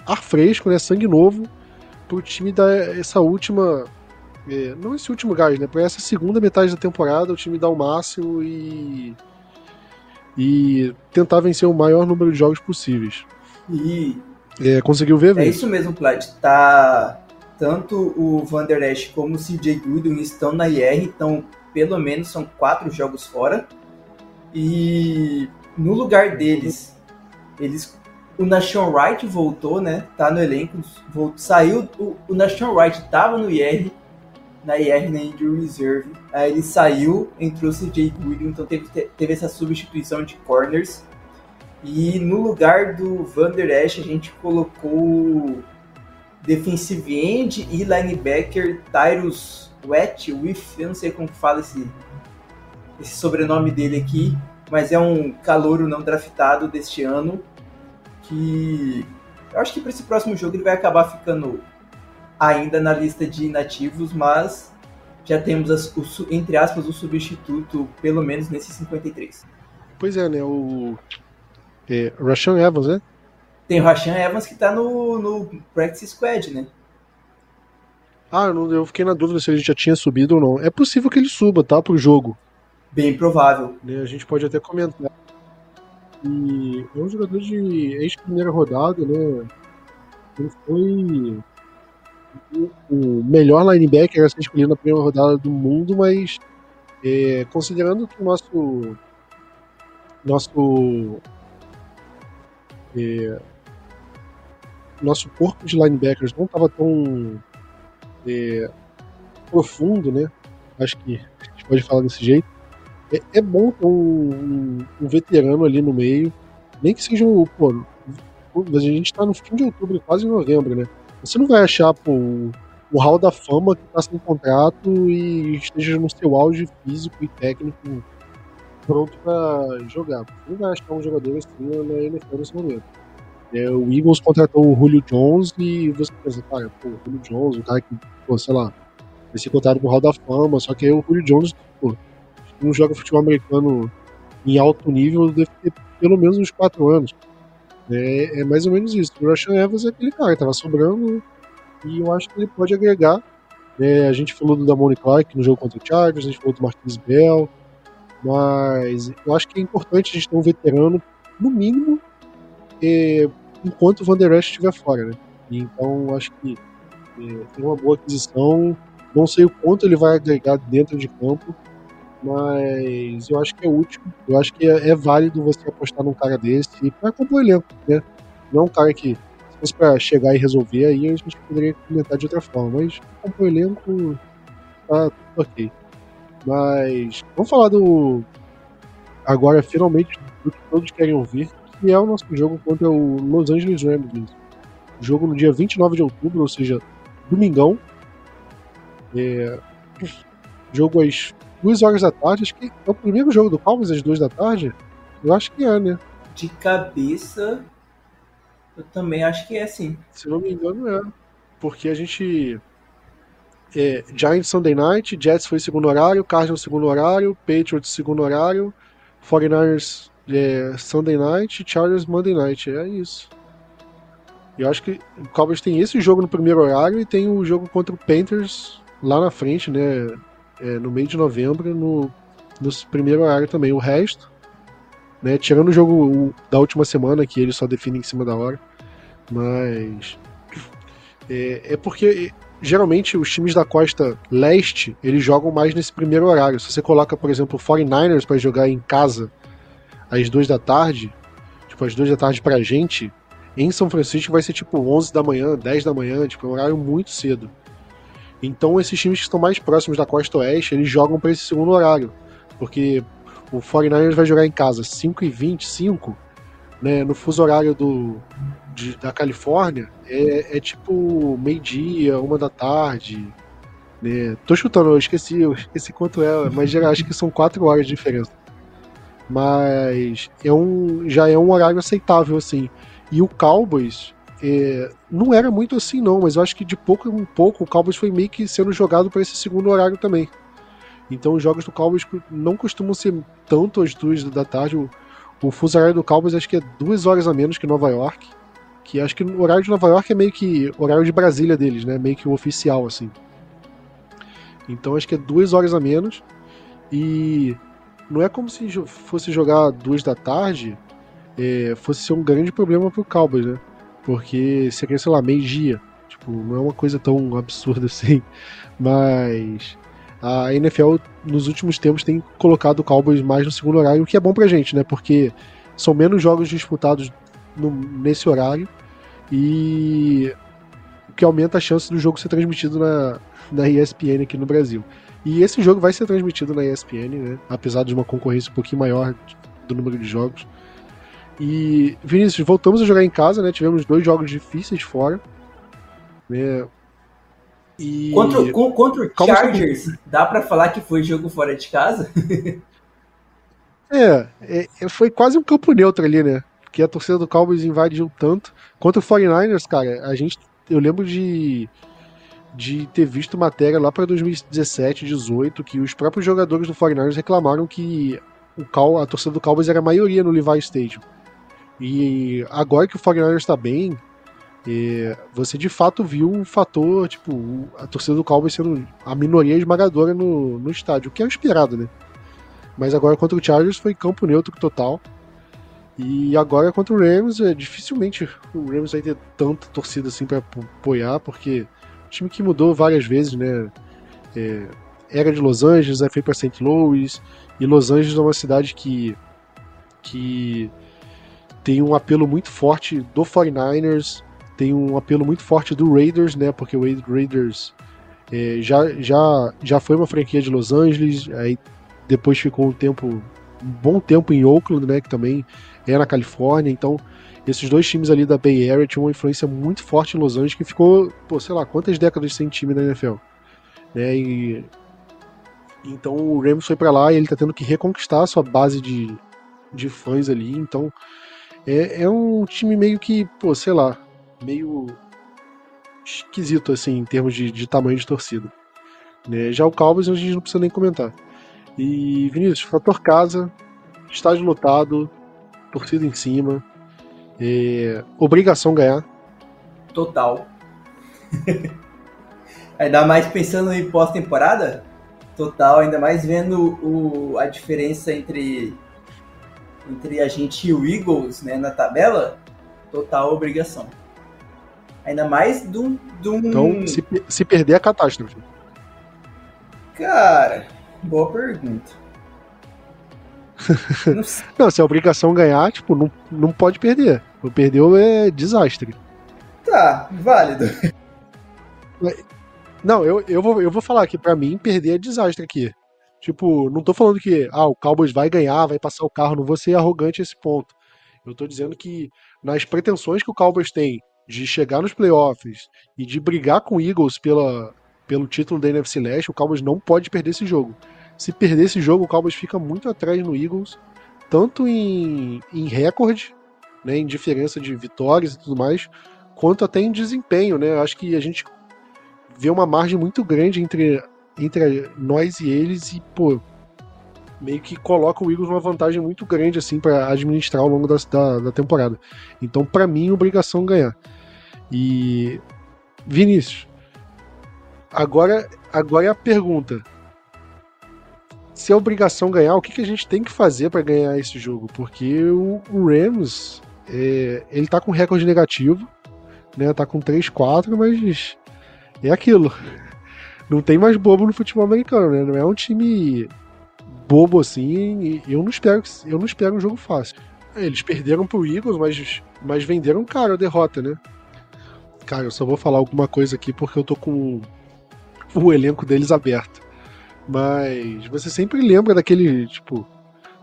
Speaker 2: ar fresco, né? Sangue novo pro time dar essa última. É, não esse último gás, né? Pra essa segunda metade da temporada o time dar o máximo e. E tentar vencer o maior número de jogos possíveis.
Speaker 3: E.
Speaker 2: É, conseguiu ver,
Speaker 3: É isso mesmo, Plat. Tá. Tanto o Van Der Esch como o CJ Goodwin estão na IR, então pelo menos são quatro jogos fora. E no lugar deles, eles o Nation Wright voltou, né? Tá no elenco, voltou, saiu. O, o Nation Wright tava no IR, na IR, na Injury Reserve. Aí ele saiu, entrou o CJ Goodwin, então teve, teve essa substituição de corners. E no lugar do Van Der Esch, a gente colocou defensive end e linebacker Tyrus Wet, eu não sei como fala esse, esse sobrenome dele aqui, mas é um calouro não draftado deste ano que eu acho que para esse próximo jogo ele vai acabar ficando ainda na lista de inativos, mas já temos, as, o, entre aspas, o substituto, pelo menos nesse 53.
Speaker 2: Pois é, né? O é, Rashan Evans, né?
Speaker 3: Tem o Rashan Evans que tá no, no Practice Squad, né?
Speaker 2: Ah, eu, não, eu fiquei na dúvida se ele já tinha subido ou não. É possível que ele suba, tá? Pro jogo.
Speaker 3: Bem provável.
Speaker 2: Né, a gente pode até comentar. E é um jogador de ex-primeira rodada, né? Ele foi o melhor linebacker a ser escolhido na primeira rodada do mundo, mas é, considerando que o nosso nosso é, nosso corpo de linebackers não estava tão é, profundo, né? Acho que a gente pode falar desse jeito. É, é bom ter um, um, veterano ali no meio, nem que seja o. Pô, a gente está no fim de outubro, quase novembro, né? Você não vai achar pô, o Hall da Fama que está sem contrato e esteja no seu auge físico e técnico pronto para jogar. Você não vai achar um jogador assim na NFL nesse momento. É, o Eagles contratou o Julio Jones e você pensa, cara, pô, o Julio Jones, um cara que, pô, sei lá, vai ser com o Hall da Fama, só que aí o Julio Jones, pô, não joga futebol americano em alto nível, deve ter pelo menos uns 4 anos. É, é mais ou menos isso. O Rashan Evans é aquele cara, tava sobrando e eu acho que ele pode agregar. É, a gente falou do Damone Clark no jogo contra o Chargers, a gente falou do Marquis Bell, mas eu acho que é importante a gente ter um veterano, no mínimo, é, enquanto o Van Der Esch estiver fora, né? então acho que é, uma boa aquisição. Não sei o quanto ele vai agregar dentro de campo, mas eu acho que é útil. Eu acho que é, é válido você apostar num cara desse para compor o elenco, né? Não é um cara que, se fosse para chegar e resolver, aí a gente poderia comentar de outra forma, mas compor o elenco tá tudo ok. Mas vamos falar do. Agora, finalmente, do que todos querem ouvir, que é o nosso jogo contra o Los Angeles Rams. Jogo no dia 29 de outubro, ou seja, domingão. É... Jogo às duas horas da tarde. Acho que é o primeiro jogo do Palmas às duas da tarde. Eu acho que é, né?
Speaker 3: De cabeça, eu também acho que é sim.
Speaker 2: Se não me engano, é. Porque a gente. É, Giants Sunday Night, Jets foi segundo horário, Cardinals segundo horário, Patriots segundo horário, 49ers é, Sunday Night, Chargers Monday Night. É isso. Eu acho que o Cowboys tem esse jogo no primeiro horário e tem o jogo contra o Panthers lá na frente, né? É, no meio de novembro, no, no primeiro horário também. O resto, né, tirando o jogo da última semana, que ele só define em cima da hora, mas é, é porque geralmente os times da costa leste eles jogam mais nesse primeiro horário. Se você coloca, por exemplo, o 49ers para jogar em casa às duas da tarde, tipo, às duas da tarde pra gente, em São Francisco vai ser tipo 11 da manhã, 10 da manhã, tipo, é um horário muito cedo. Então esses times que estão mais próximos da costa oeste, eles jogam para esse segundo horário. Porque o 49ers vai jogar em casa 5 e 25 né, no fuso horário do, de, da Califórnia, é, é tipo meio-dia, uma da tarde. Né? Tô chutando, eu esqueci, eu esqueci quanto é, mas acho que são 4 horas de diferença. Mas é um, já é um horário aceitável, assim. E o Cowboys, é, não era muito assim, não, mas eu acho que de pouco em pouco o Cowboys foi meio que sendo jogado para esse segundo horário também. Então os jogos do Cowboys não costumam ser tanto às duas da tarde. O, o fuso horário do Cowboys acho que é duas horas a menos que Nova York. Que acho que o horário de Nova York é meio que horário de Brasília deles, né? Meio que o oficial, assim. Então acho que é duas horas a menos. E não é como se fosse jogar duas da tarde, é, fosse ser um grande problema pro Cowboys, né? Porque seria, sei lá, meio-dia. Tipo, não é uma coisa tão absurda assim. Mas a NFL nos últimos tempos tem colocado o Cowboys mais no segundo horário, o que é bom pra gente, né? Porque são menos jogos disputados no, nesse horário e o que aumenta a chance do jogo ser transmitido na, na ESPN aqui no Brasil. E esse jogo vai ser transmitido na ESPN, né? Apesar de uma concorrência um pouquinho maior do número de jogos. E, Vinícius, voltamos a jogar em casa, né? Tivemos dois jogos difíceis fora. Né?
Speaker 3: E... Contra, contra o Chargers, dá para falar que foi jogo fora de casa?
Speaker 2: é, é, foi quase um campo neutro ali, né? Porque a torcida do Cowboys invadiu tanto. Contra o 49ers, cara, a gente. Eu lembro de de ter visto matéria lá para 2017, 18, que os próprios jogadores do 49ers reclamaram que o Cal, a torcida do Cowboys era a maioria no Levi Stadium. E agora que o 49ers está bem, é, você de fato viu um fator, tipo, a torcida do Cowboys sendo a minoria esmagadora no, no estádio, o que é esperado, né? Mas agora contra o Chargers foi campo neutro total. E agora contra o Rams, é, dificilmente o Rams vai ter tanta torcida assim para apoiar, porque time que mudou várias vezes, né? É, era de Los Angeles, aí foi para St. Louis, e Los Angeles é uma cidade que, que tem um apelo muito forte do 49ers, tem um apelo muito forte do Raiders, né? Porque o Raiders é, já, já, já foi uma franquia de Los Angeles, aí depois ficou um tempo, um bom tempo em Oakland, né? Que também é na Califórnia, então esses dois times ali da Bay Area tinham uma influência muito forte em Los Angeles, que ficou, pô, sei lá, quantas décadas sem time na NFL. Né? E, então o Rams foi para lá e ele tá tendo que reconquistar a sua base de, de fãs ali. Então é, é um time meio que, pô, sei lá, meio esquisito assim em termos de, de tamanho de torcida. Né? Já o Cowboys a gente não precisa nem comentar. E Vinícius, fator casa, estádio lotado, torcida em cima. É, obrigação ganhar.
Speaker 3: Total. ainda mais pensando em pós-temporada? Total, ainda mais vendo o, a diferença entre, entre a gente e o Eagles né, na tabela. Total obrigação. Ainda mais de um.
Speaker 2: Então, se, se perder, é catástrofe.
Speaker 3: Cara, boa pergunta.
Speaker 2: não, se a obrigação ganhar, tipo, não, não pode perder. Perdeu é desastre.
Speaker 3: Tá, válido.
Speaker 2: Não, eu, eu, vou, eu vou falar que para mim perder é desastre aqui. Tipo, não tô falando que ah, o Cowboys vai ganhar, vai passar o carro, não vou ser arrogante esse ponto. Eu tô dizendo que nas pretensões que o Cowboys tem de chegar nos playoffs e de brigar com o Eagles pela, pelo título da NFC Leste, o Cowboys não pode perder esse jogo. Se perder esse jogo, o Cowboys fica muito atrás no Eagles, tanto em, em recorde né, em diferença de vitórias e tudo mais, quanto até em desempenho, né? Acho que a gente vê uma margem muito grande entre, entre nós e eles e, pô, meio que coloca o Eagles numa vantagem muito grande assim para administrar ao longo da, da, da temporada. Então, para mim, obrigação ganhar. E Vinícius, agora, agora é a pergunta. Se é obrigação ganhar, o que, que a gente tem que fazer para ganhar esse jogo? Porque o, o Rams é, ele tá com recorde negativo, né? Tá com 3-4, mas é aquilo. Não tem mais bobo no futebol americano, né? Não é um time bobo assim. eu não espero, eu não espero um jogo fácil. É, eles perderam pro Eagles, mas, mas venderam caro a derrota, né? Cara, eu só vou falar alguma coisa aqui porque eu tô com o elenco deles aberto. Mas você sempre lembra daquele, tipo,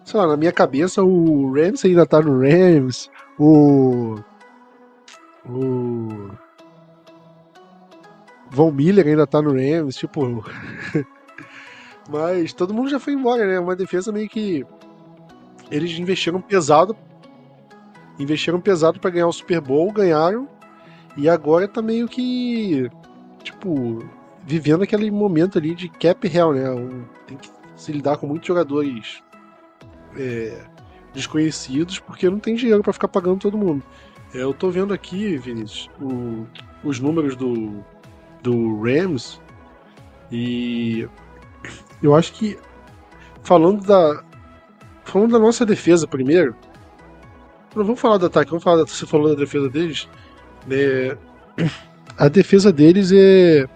Speaker 2: sei lá, na minha cabeça o Rams ainda tá no Rams, o. O. Von Miller ainda tá no Rams, tipo. Mas todo mundo já foi embora, né? Uma defesa meio que. Eles investiram pesado. Investiram pesado para ganhar o Super Bowl, ganharam. E agora tá meio que. Tipo. Vivendo aquele momento ali de cap real, né? Tem que se lidar com muitos jogadores. É, desconhecidos porque não tem dinheiro para ficar pagando todo mundo. É, eu tô vendo aqui, Vinícius, o, os números do, do Rams e eu acho que falando da falando da nossa defesa primeiro, não vamos falar do ataque, vamos falar da, você falou da defesa deles, né? A defesa deles é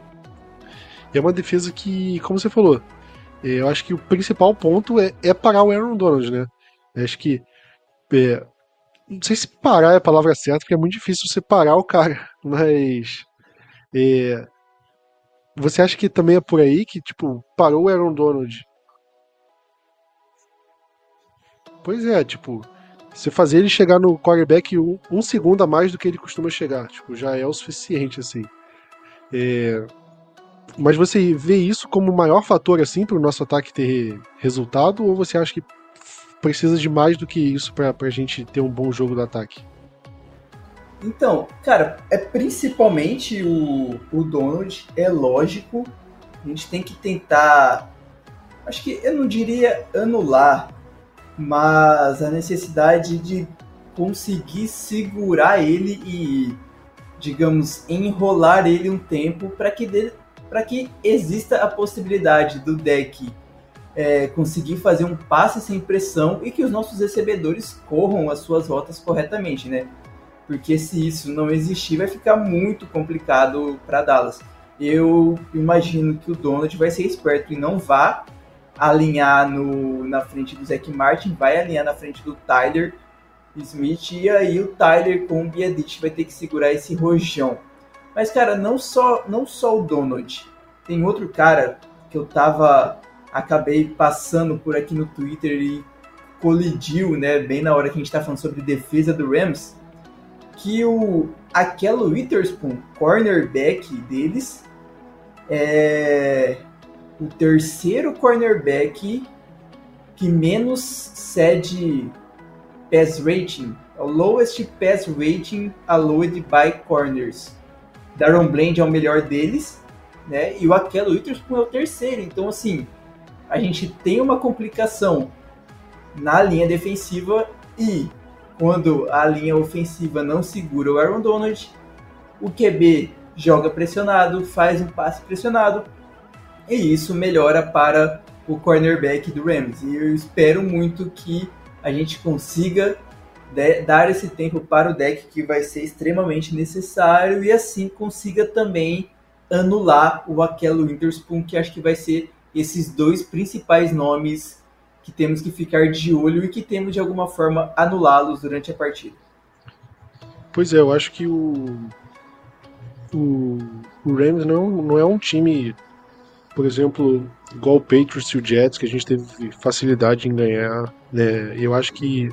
Speaker 2: é uma defesa que, como você falou, é, eu acho que o principal ponto é, é parar o Aaron Donald, né? Acho que. É, não sei se parar é a palavra certa, porque é muito difícil você parar o cara, mas. É, você acha que também é por aí que, tipo, parou o Aaron Donald? Pois é, tipo, você fazer ele chegar no quarterback um, um, segundo a mais do que ele costuma chegar, tipo, já é o suficiente, assim. É, mas você vê isso como o maior fator, assim, para o nosso ataque ter resultado, ou você acha que precisa de mais do que isso para a gente ter um bom jogo do ataque?
Speaker 3: Então, cara, é principalmente o, o Donald, é lógico. A gente tem que tentar. Acho que eu não diria anular, mas a necessidade de conseguir segurar ele e, digamos, enrolar ele um tempo para que, para que exista a possibilidade do deck é, conseguir fazer um passe sem pressão e que os nossos recebedores corram as suas rotas corretamente, né? Porque se isso não existir, vai ficar muito complicado para Dallas. Eu imagino que o Donald vai ser esperto e não vá alinhar no, na frente do Zach Martin, vai alinhar na frente do Tyler Smith, e aí o Tyler com o Biadic vai ter que segurar esse rojão. Mas, cara, não só, não só o Donald. Tem outro cara que eu tava. Acabei passando por aqui no Twitter e colidiu, né? Bem na hora que a gente tá falando sobre defesa do Rams que o aquela Witherspoon, cornerback deles, é o terceiro cornerback que menos cede pass rating, o lowest pass rating allowed by corners. Darren Bland é o melhor deles, né? E o Aquelo Witherspoon é o terceiro. Então, assim, a gente tem uma complicação na linha defensiva e quando a linha ofensiva não segura o Aaron Donald, o QB joga pressionado, faz um passe pressionado, e isso melhora para o cornerback do Rams. E eu espero muito que a gente consiga dar esse tempo para o deck que vai ser extremamente necessário e assim consiga também anular o Aquelo Winterspoon, que acho que vai ser esses dois principais nomes que temos que ficar de olho e que temos de alguma forma anulá-los durante a partida.
Speaker 2: Pois é, eu acho que o, o, o Rams não, não é um time, por exemplo, igual o Patriots e o Jets, que a gente teve facilidade em ganhar. Né? Eu acho que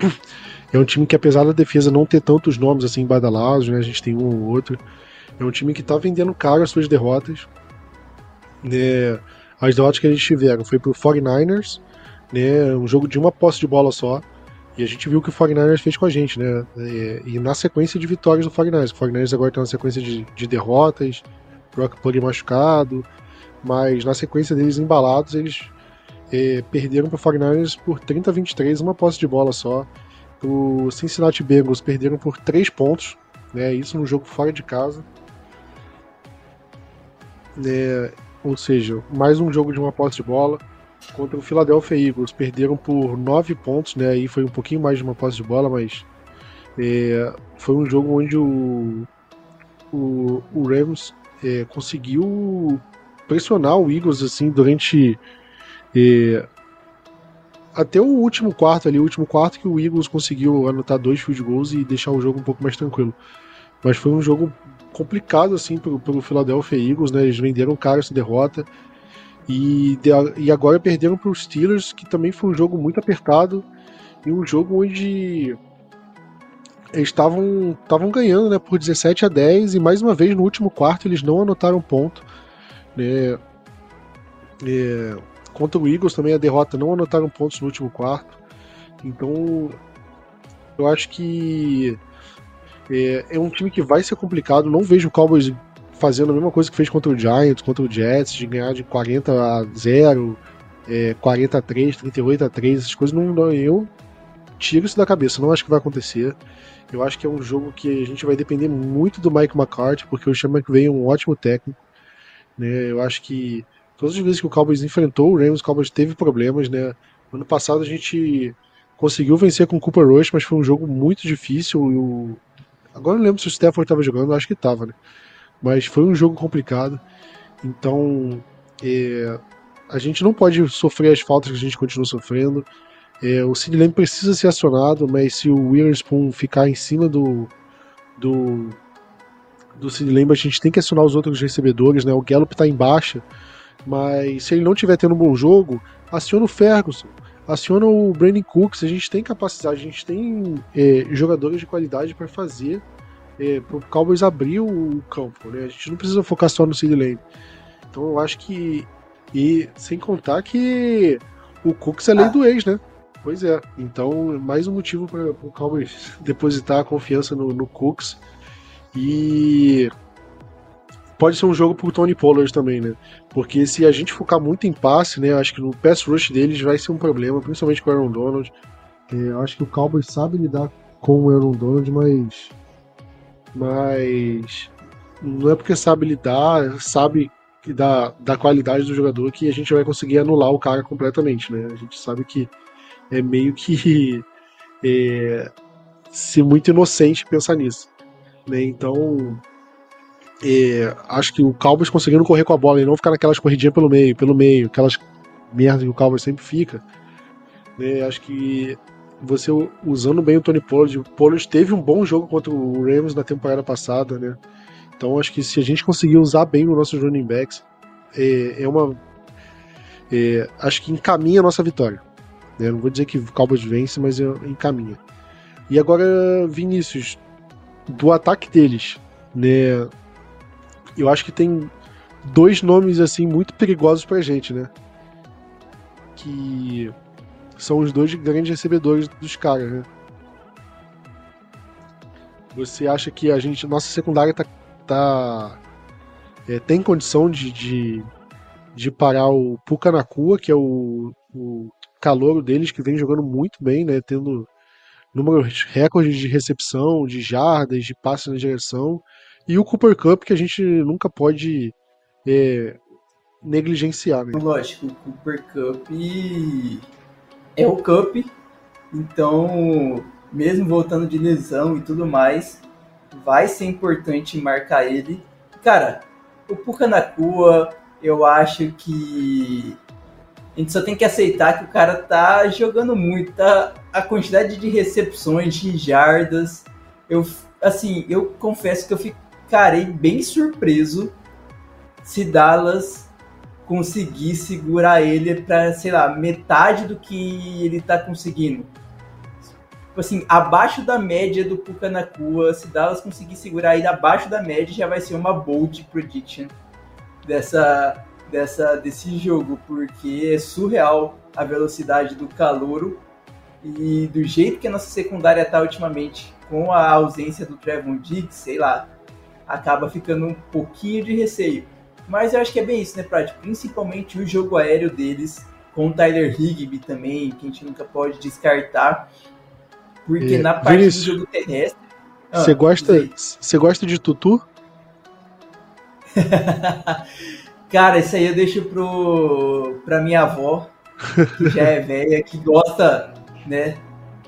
Speaker 2: é um time que, apesar da defesa não ter tantos nomes assim badalados, né? a gente tem um ou outro, é um time que está vendendo caro as suas derrotas. Né? As derrotas que eles tiveram foi pro 49ers, né, um jogo de uma posse de bola só. E a gente viu o que o 49ers fez com a gente, né? E, e na sequência de vitórias do 49ers. O 49ers agora tem uma sequência de, de derrotas, Brock Purdy machucado, mas na sequência deles embalados, eles é, perderam para o 49ers por 30 a 23, uma posse de bola só. O Cincinnati Bengals perderam por 3 pontos, né? Isso no jogo fora de casa. É, ou seja, mais um jogo de uma posse de bola contra o Philadelphia Eagles. Perderam por 9 pontos, né? Aí foi um pouquinho mais de uma posse de bola, mas é, foi um jogo onde o, o, o Rams é, conseguiu pressionar o Eagles assim durante é, até o último quarto ali, o último quarto que o Eagles conseguiu anotar dois field goals e deixar o jogo um pouco mais tranquilo. Mas foi um jogo complicado assim pelo, pelo Philadelphia Eagles, né? Eles venderam caro essa derrota. E, e agora perderam para os Steelers, que também foi um jogo muito apertado e um jogo onde eles estavam ganhando né, por 17 a 10 e mais uma vez no último quarto eles não anotaram ponto. Né, é, contra o Eagles também a derrota não anotaram pontos no último quarto. Então eu acho que é, é um time que vai ser complicado. Não vejo o Cowboys fazendo a mesma coisa que fez contra o Giants, contra o Jets, de ganhar de 40 a 0, é, 40 a 3, 38 a 3, essas coisas não, não eu tiro isso da cabeça, não acho que vai acontecer. Eu acho que é um jogo que a gente vai depender muito do Mike McCarthy, porque o Sean McVay é um ótimo técnico. Né? Eu acho que todas as vezes que o Cowboys enfrentou o Rams, o Cowboys teve problemas. Né? Ano passado a gente conseguiu vencer com o Cooper Rush, mas foi um jogo muito difícil. Agora eu não lembro se o Stafford estava jogando, acho que estava, né? Mas foi um jogo complicado. Então, é, a gente não pode sofrer as faltas que a gente continua sofrendo. É, o Sid Lamb precisa ser acionado, mas se o Witherspoon ficar em cima do do, do Sid Lamb, a gente tem que acionar os outros recebedores, né? O Gallup está em baixa, mas se ele não estiver tendo um bom jogo, aciona o Ferguson, aciona o Brandon Cooks, a gente tem capacidade, a gente tem é, jogadores de qualidade para fazer é, para o Cowboys abrir o campo, né? A gente não precisa focar só no Sid Lane. Então eu acho que e sem contar que o Cooks é lei ah. do ex, né? Pois é. Então, mais um motivo para o Cowboys depositar a confiança no, no Cooks. E pode ser um jogo pro Tony Pollard também, né? Porque se a gente focar muito em passe, né? Acho que no pass rush deles vai ser um problema, principalmente com o Aaron Donald. É, acho que o Cowboys sabe lidar com o Aaron Donald, mas. Mas. Não é porque sabe lidar, sabe da, da qualidade do jogador que a gente vai conseguir anular o cara completamente, né? A gente sabe que é meio que é, ser muito inocente pensar nisso. Né? Então, é, acho que o Cowboys conseguindo correr com a bola e não ficar naquelas corridinhas pelo meio, pelo meio, aquelas merdas que o Cowboys sempre fica. Né? Acho que você usando bem o Tony Pollard, o Pollard teve um bom jogo contra o Rams na temporada passada, né? Então acho que se a gente conseguir usar bem os nossos running backs, é, é uma. É, acho que encaminha a nossa vitória. Né? Não vou dizer que o Cowboys vence, mas encaminha. E agora, Vinícius, do ataque deles, né? Eu acho que tem dois nomes assim muito perigosos pra gente, né? Que são os dois grandes recebedores dos caras, né? Você acha que a gente, nossa secundária tá, tá é, tem condição de, de, de, parar o Pucanacua, que é o, o calouro deles, que vem jogando muito bem, né? Tendo números recordes de recepção, de jardas, de passe na direção. E o Cooper Cup, que a gente nunca pode é, negligenciar. Né?
Speaker 3: Lógico, o Cooper Cup é o Cup, então, mesmo voltando de lesão e tudo mais, vai ser importante marcar ele. Cara, o Pucanacua, eu acho que a gente só tem que aceitar que o cara tá jogando muito, tá? A quantidade de recepções, de jardas. Eu, assim, eu confesso que eu ficarei bem surpreso se Dallas conseguir segurar ele para, sei lá, metade do que ele tá conseguindo. Tipo assim, abaixo da média do Pucanacua, se Dallas conseguir segurar ele abaixo da média, já vai ser uma bold prediction dessa, dessa, desse jogo, porque é surreal a velocidade do calouro e do jeito que a nossa secundária tá ultimamente, com a ausência do Trevon Diggs, sei lá, acaba ficando um pouquinho de receio. Mas eu acho que é bem isso, né, Prati? Principalmente o jogo aéreo deles, com o Tyler Higby também, que a gente nunca pode descartar. Porque é, na parte Vinícius, do jogo terrestre.
Speaker 2: Você ah, gosta, você gosta de tutu?
Speaker 3: Cara, isso aí eu deixo pro, pra minha avó, que já é velha, que gosta, né,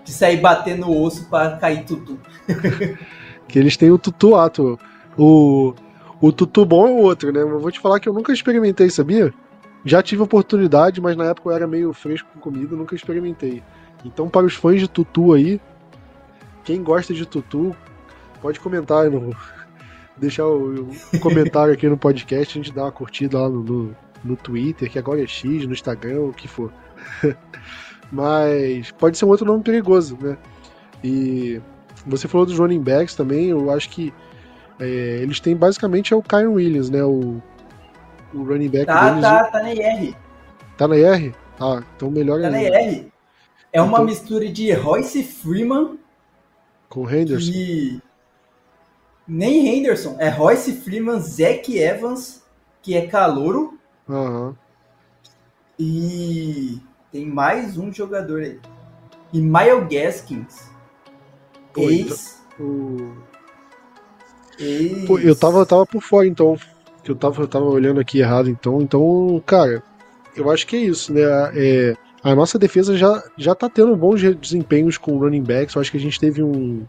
Speaker 3: de sair batendo o osso para cair tutu.
Speaker 2: que eles têm o tutu ato. O, o tutu bom é outro, né? Eu vou te falar que eu nunca experimentei, sabia? Já tive oportunidade, mas na época eu era meio fresco com comida, nunca experimentei. Então, para os fãs de tutu aí, quem gosta de tutu, pode comentar no. Deixar o, o comentário aqui no podcast, a gente dá uma curtida lá no, no, no Twitter, que agora é X, no Instagram, o que for. Mas pode ser um outro nome perigoso, né? E você falou dos running backs também, eu acho que é, eles têm basicamente é o Kyle Williams, né? O, o running back
Speaker 3: tá,
Speaker 2: deles.
Speaker 3: Tá, tá na IR.
Speaker 2: Tá na IR? Ah, então melhor
Speaker 3: Tá ainda. na IR. É uma então... mistura de Royce Freeman
Speaker 2: com Henderson.
Speaker 3: E... Nem Henderson, é Royce Freeman, Zack Evans, que é calouro.
Speaker 2: Uhum.
Speaker 3: E tem mais um jogador aí. E Miles Gaskins. Pô, ex.
Speaker 2: Então, o... Pô, eu tava, tava por fora, então. Eu tava, eu tava olhando aqui errado, então. Então, cara, eu acho que é isso, né? É a nossa defesa já, já tá tendo bons desempenhos com running backs. Eu acho que a gente teve um,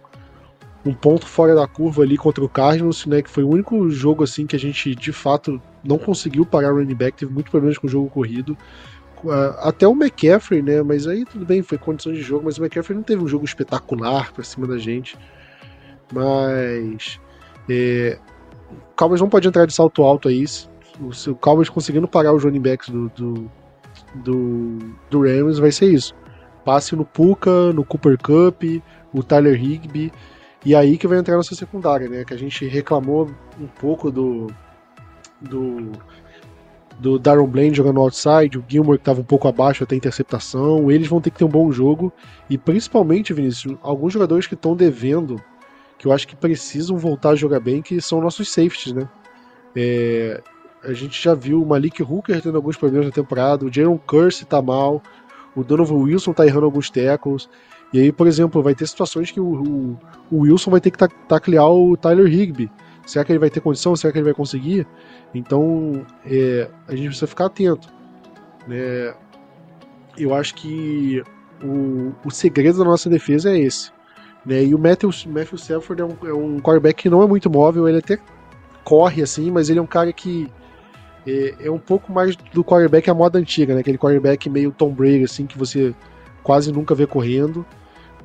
Speaker 2: um ponto fora da curva ali contra o Cardinals, né? Que foi o único jogo assim que a gente de fato não conseguiu parar o running back, teve muitos problemas com o jogo corrido. Até o McCaffrey, né? Mas aí tudo bem, foi condição de jogo, mas o McCaffrey não teve um jogo espetacular pra cima da gente. Mas. É, o Cowboys não pode entrar de salto alto aí. O, o Cowboys conseguindo parar os running backs do, do do, do Rams vai ser isso. passe no Puka, no Cooper Cup, o Tyler Higby, e aí que vai entrar nossa secundária, né? Que a gente reclamou um pouco do. do. do Darren Bland jogando outside, o Gilmore que estava um pouco abaixo até interceptação. Eles vão ter que ter um bom jogo. E principalmente, Vinícius, alguns jogadores que estão devendo, que eu acho que precisam voltar a jogar bem, que são nossos safeties, né? É, a gente já viu o Malik Hooker tendo alguns problemas na temporada, o Jaron Curse tá mal, o Donovan Wilson tá errando alguns tackles. E aí, por exemplo, vai ter situações que o, o, o Wilson vai ter que taclear o Tyler Higby. Será que ele vai ter condição? Será que ele vai conseguir? Então, é, a gente precisa ficar atento. Né? Eu acho que o, o segredo da nossa defesa é esse. Né? E o Matthew, Matthew Stafford é um, é um quarterback que não é muito móvel, ele até corre assim, mas ele é um cara que é, é um pouco mais do quarterback à moda antiga, né? aquele quarterback meio Tom Brady, assim, que você quase nunca vê correndo.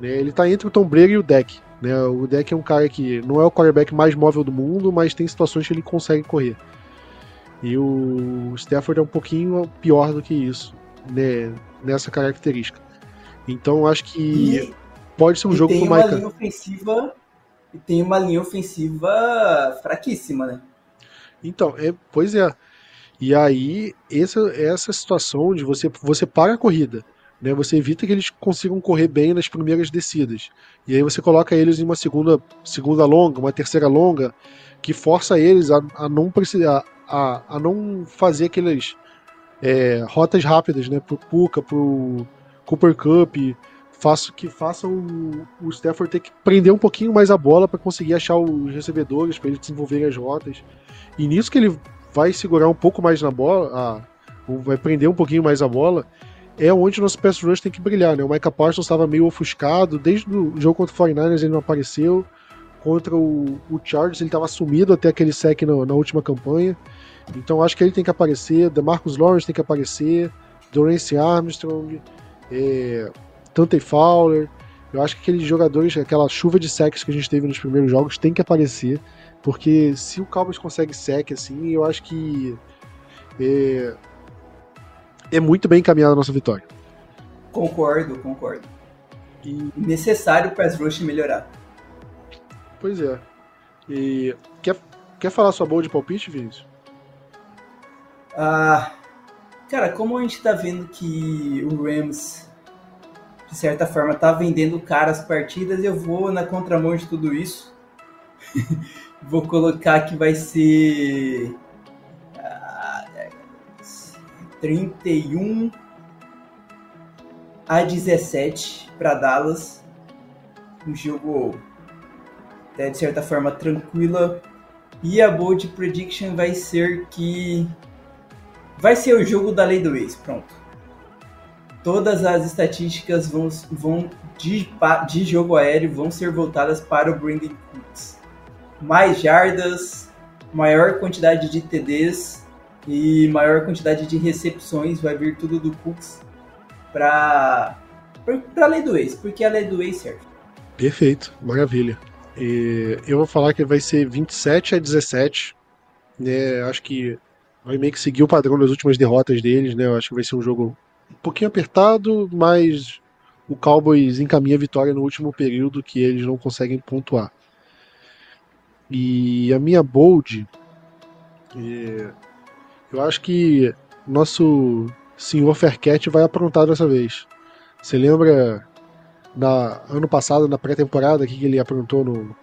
Speaker 2: Né? Ele está entre o Tom Brady e o Deck. Né? O Deck é um cara que não é o quarterback mais móvel do mundo, mas tem situações que ele consegue correr. E o Stafford é um pouquinho pior do que isso, né? nessa característica. Então acho que pode ser um jogo
Speaker 3: com o Mike. Linha ofensiva, e tem uma linha ofensiva fraquíssima, né?
Speaker 2: Então, é, pois é. E aí, essa, essa situação de você, você para a corrida, né? Você evita que eles consigam correr bem nas primeiras descidas. E aí você coloca eles em uma segunda, segunda longa, uma terceira longa, que força eles a, a não precisar, a, a não fazer aquelas é, rotas rápidas, né? Pro Puka, pro Cooper Cup, faço que façam o, o Stafford ter que prender um pouquinho mais a bola para conseguir achar os recebedores, para eles desenvolverem as rotas. E nisso que ele vai segurar um pouco mais na bola, a, vai prender um pouquinho mais a bola, é onde o nosso pass rush tem que brilhar, né? O Micah Parsons estava meio ofuscado, desde o jogo contra o 49ers ele não apareceu, contra o, o Chargers ele estava sumido até aquele sec na, na, última campanha, então acho que ele tem que aparecer, DeMarcus Lawrence tem que aparecer, Dorance Armstrong, é, Tante Fowler, eu acho que aqueles jogadores, aquela chuva de secs que a gente teve nos primeiros jogos tem que aparecer, porque se o Cowboys consegue sec assim, eu acho que é, é muito bem encaminhada a nossa vitória.
Speaker 3: Concordo, concordo. E necessário o pass rush melhorar.
Speaker 2: Pois é. E quer, quer falar sua boa de palpite, Vinícius?
Speaker 3: Ah, cara, como a gente tá vendo que o Rams, de certa forma, tá vendendo caras partidas, eu vou na contramão de tudo isso. vou colocar que vai ser 31 a 17 para Dallas. Um jogo até de certa forma tranquila. E a bold prediction vai ser que vai ser o jogo da lei do ex, pronto. Todas as estatísticas vão, vão de, de jogo aéreo vão ser voltadas para o Brandon Cooks. Mais jardas, maior quantidade de TDs e maior quantidade de recepções vai vir tudo do Cooks para para lei do ex, porque a lei do ex serve.
Speaker 2: Perfeito, maravilha. E eu vou falar que vai ser 27 a 17. Né, acho que vai meio que seguir o padrão das últimas derrotas deles, né? Eu acho que vai ser um jogo um pouquinho apertado, mas o Cowboys encaminha a vitória no último período que eles não conseguem pontuar. E a minha bold, é, eu acho que nosso senhor Fercat vai aprontar dessa vez. Você lembra na ano passado, na pré-temporada, que ele aprontou no,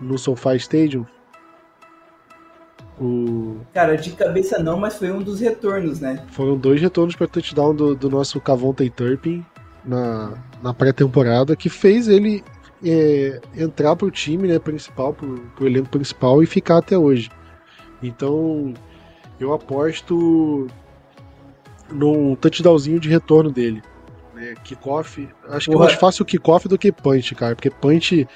Speaker 2: no SoFi Stadium?
Speaker 3: O... Cara, de cabeça não, mas foi um dos retornos, né?
Speaker 2: Foram dois retornos para touchdown do, do nosso Cavonte Turpin na, na pré-temporada, que fez ele é, entrar pro time né, principal, pro, pro elenco principal e ficar até hoje. Então, eu aposto num touchdownzinho de retorno dele. Né? Kickoff. Acho que é mais fácil o kickoff do que punch, cara. Porque punch.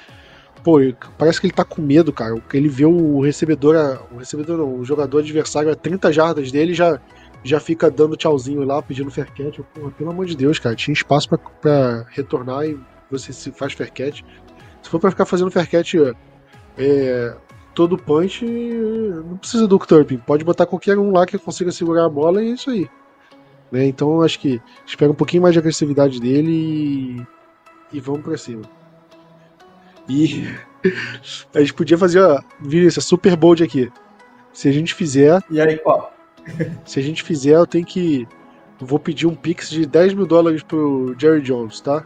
Speaker 2: Pô, parece que ele tá com medo, cara. Ele vê o recebedor. O recebedor não, o jogador adversário a 30 jardas dele já, já fica dando tchauzinho lá, pedindo fair catch. Pelo amor de Deus, cara. Tinha espaço para retornar e você se faz fair catch. Se for pra ficar fazendo fair catch é, todo punch, não precisa do Turpin. Pode botar qualquer um lá que consiga segurar a bola e é isso aí. Né? Então acho que espera um pouquinho mais de agressividade dele e, e vamos pra cima. E a gente podia fazer, ó, Vinícius, Super Bold aqui. Se a gente fizer.
Speaker 3: E aí, qual?
Speaker 2: Se a gente fizer, eu tenho que. Eu vou pedir um pix de 10 mil dólares pro Jerry Jones, tá?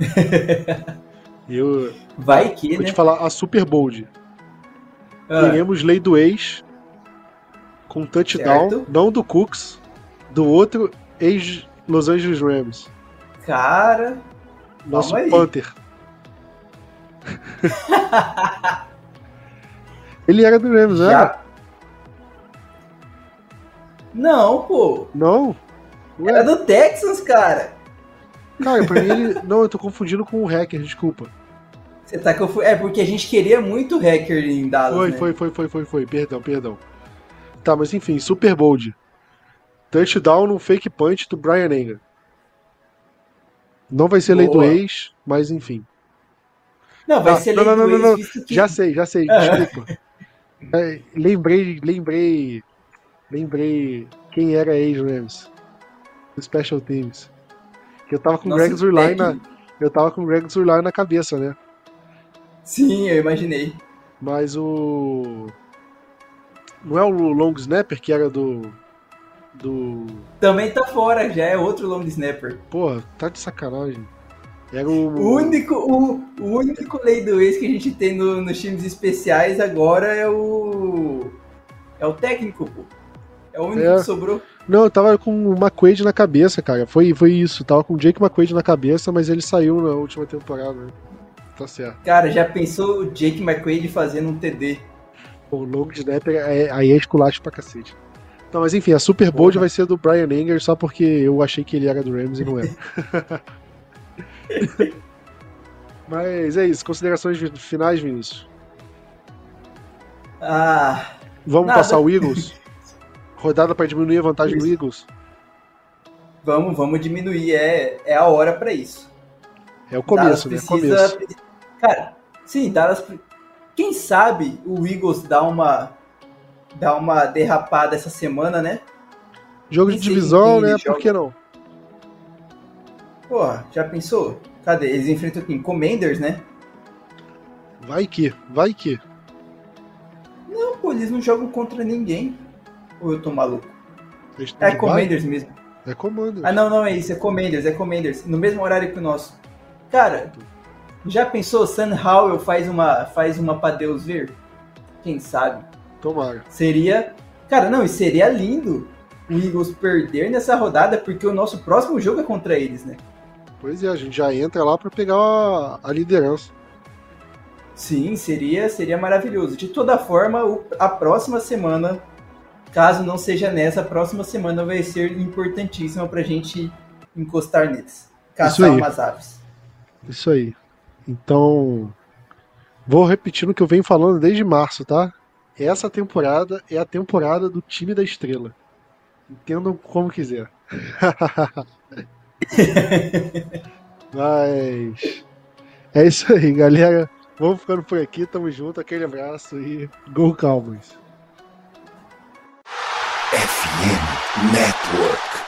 Speaker 2: eu.
Speaker 3: Vai que,
Speaker 2: Vou
Speaker 3: né?
Speaker 2: te falar, a Super Bold.
Speaker 3: Ah,
Speaker 2: Teremos lei do ex com touchdown,
Speaker 3: Certo.
Speaker 2: não do Cooks, do outro ex Los Angeles Rams,
Speaker 3: cara,
Speaker 2: nosso. Panther. Ele era do Rams, né?
Speaker 3: já. Não, pô.
Speaker 2: Não? Ué,
Speaker 3: Era do Texans, cara.
Speaker 2: cara, pra mim ele. Não, eu tô confundindo com o hacker, desculpa.
Speaker 3: Você tá confu... É porque a gente queria muito hacker em Dallas,
Speaker 2: Foi,
Speaker 3: né?
Speaker 2: foi, foi, foi, foi, foi. Perdão, perdão. Tá, mas enfim, Super Bold. Touchdown no fake punch do Brian Anger. Não vai ser lei do
Speaker 3: Boa.
Speaker 2: ex, mas enfim.
Speaker 3: Não, vai
Speaker 2: Ah,
Speaker 3: ser
Speaker 2: não,
Speaker 3: lei
Speaker 2: não, não, não,
Speaker 3: ex, que...
Speaker 2: Já sei, já sei,
Speaker 3: Aham.
Speaker 2: desculpa. É, lembrei, lembrei. Lembrei quem era ex-Rams. Do Special Teams. Que eu tava com o Greg Zurline na, eu tava com o Greg Zurline na cabeça, né?
Speaker 3: Sim, eu imaginei.
Speaker 2: Mas o. Não é o Long Snapper que era do. Do.
Speaker 3: Também tá fora, já é outro long snapper.
Speaker 2: Porra, tá de sacanagem. Era o.
Speaker 3: O único, o, o único lei do ex que a gente tem no- nos times especiais agora é o. É o técnico, pô. É o único
Speaker 2: É.
Speaker 3: que sobrou.
Speaker 2: Não, eu tava com o McQuaid na cabeça, cara. Foi, foi isso. Tava com o Jake McQuaid na cabeça, mas ele saiu na última temporada. né? Tá certo.
Speaker 3: Cara, já pensou o Jake McQuaid fazendo um TD?
Speaker 2: O long snapper é, aí é esculacho pra cacete. Então, mas enfim, a Super Bowl vai ser do Brian Anger só porque eu achei que ele era do Rams e não era. mas é isso. Considerações finais, Vinícius.
Speaker 3: Ah,
Speaker 2: Vamos
Speaker 3: Nada.
Speaker 2: passar o Eagles? Rodada pra diminuir a vantagem do
Speaker 3: Isso.
Speaker 2: Eagles?
Speaker 3: vamos, vamos diminuir. É, é a hora pra isso.
Speaker 2: É o começo, né?
Speaker 3: Dallas
Speaker 2: Começo.
Speaker 3: precisa- Cara, sim, Dallas. Quem sabe o Eagles dá uma dá uma derrapada essa semana, né?
Speaker 2: Jogo de divisão, né? Por que não?
Speaker 3: Porra, já pensou? Cadê? Eles enfrentam quem? Commanders, né?
Speaker 2: Vai que, vai que.
Speaker 3: Não, pô, eles não jogam contra ninguém. Ou eu tô maluco? É
Speaker 2: de
Speaker 3: Commanders mesmo.
Speaker 2: bye? É comando.
Speaker 3: Ah, não, não é isso, é Commanders, é Commanders. No mesmo horário que o nosso. Cara, já pensou? Sam Howell faz uma, faz uma pra Deus ver? Quem sabe?
Speaker 2: Tomara.
Speaker 3: Seria. Cara, não, e seria lindo o Eagles perder nessa rodada, porque o nosso próximo jogo é contra eles, né?
Speaker 2: Pois é, a gente já entra lá pra pegar a, a liderança.
Speaker 3: Sim, seria, seria maravilhoso. De toda forma, o- a próxima semana, caso não seja nessa, a próxima semana vai ser importantíssima pra gente encostar neles. Caçar umas aves.
Speaker 2: Isso aí. Então, vou repetindo o que eu venho falando desde março, tá? Essa temporada é a temporada do time da estrela. Entendam como quiser. Mas é isso aí, galera. Vamos ficando por aqui, tamo junto, aquele abraço e Go Cowboys.
Speaker 1: FM Network.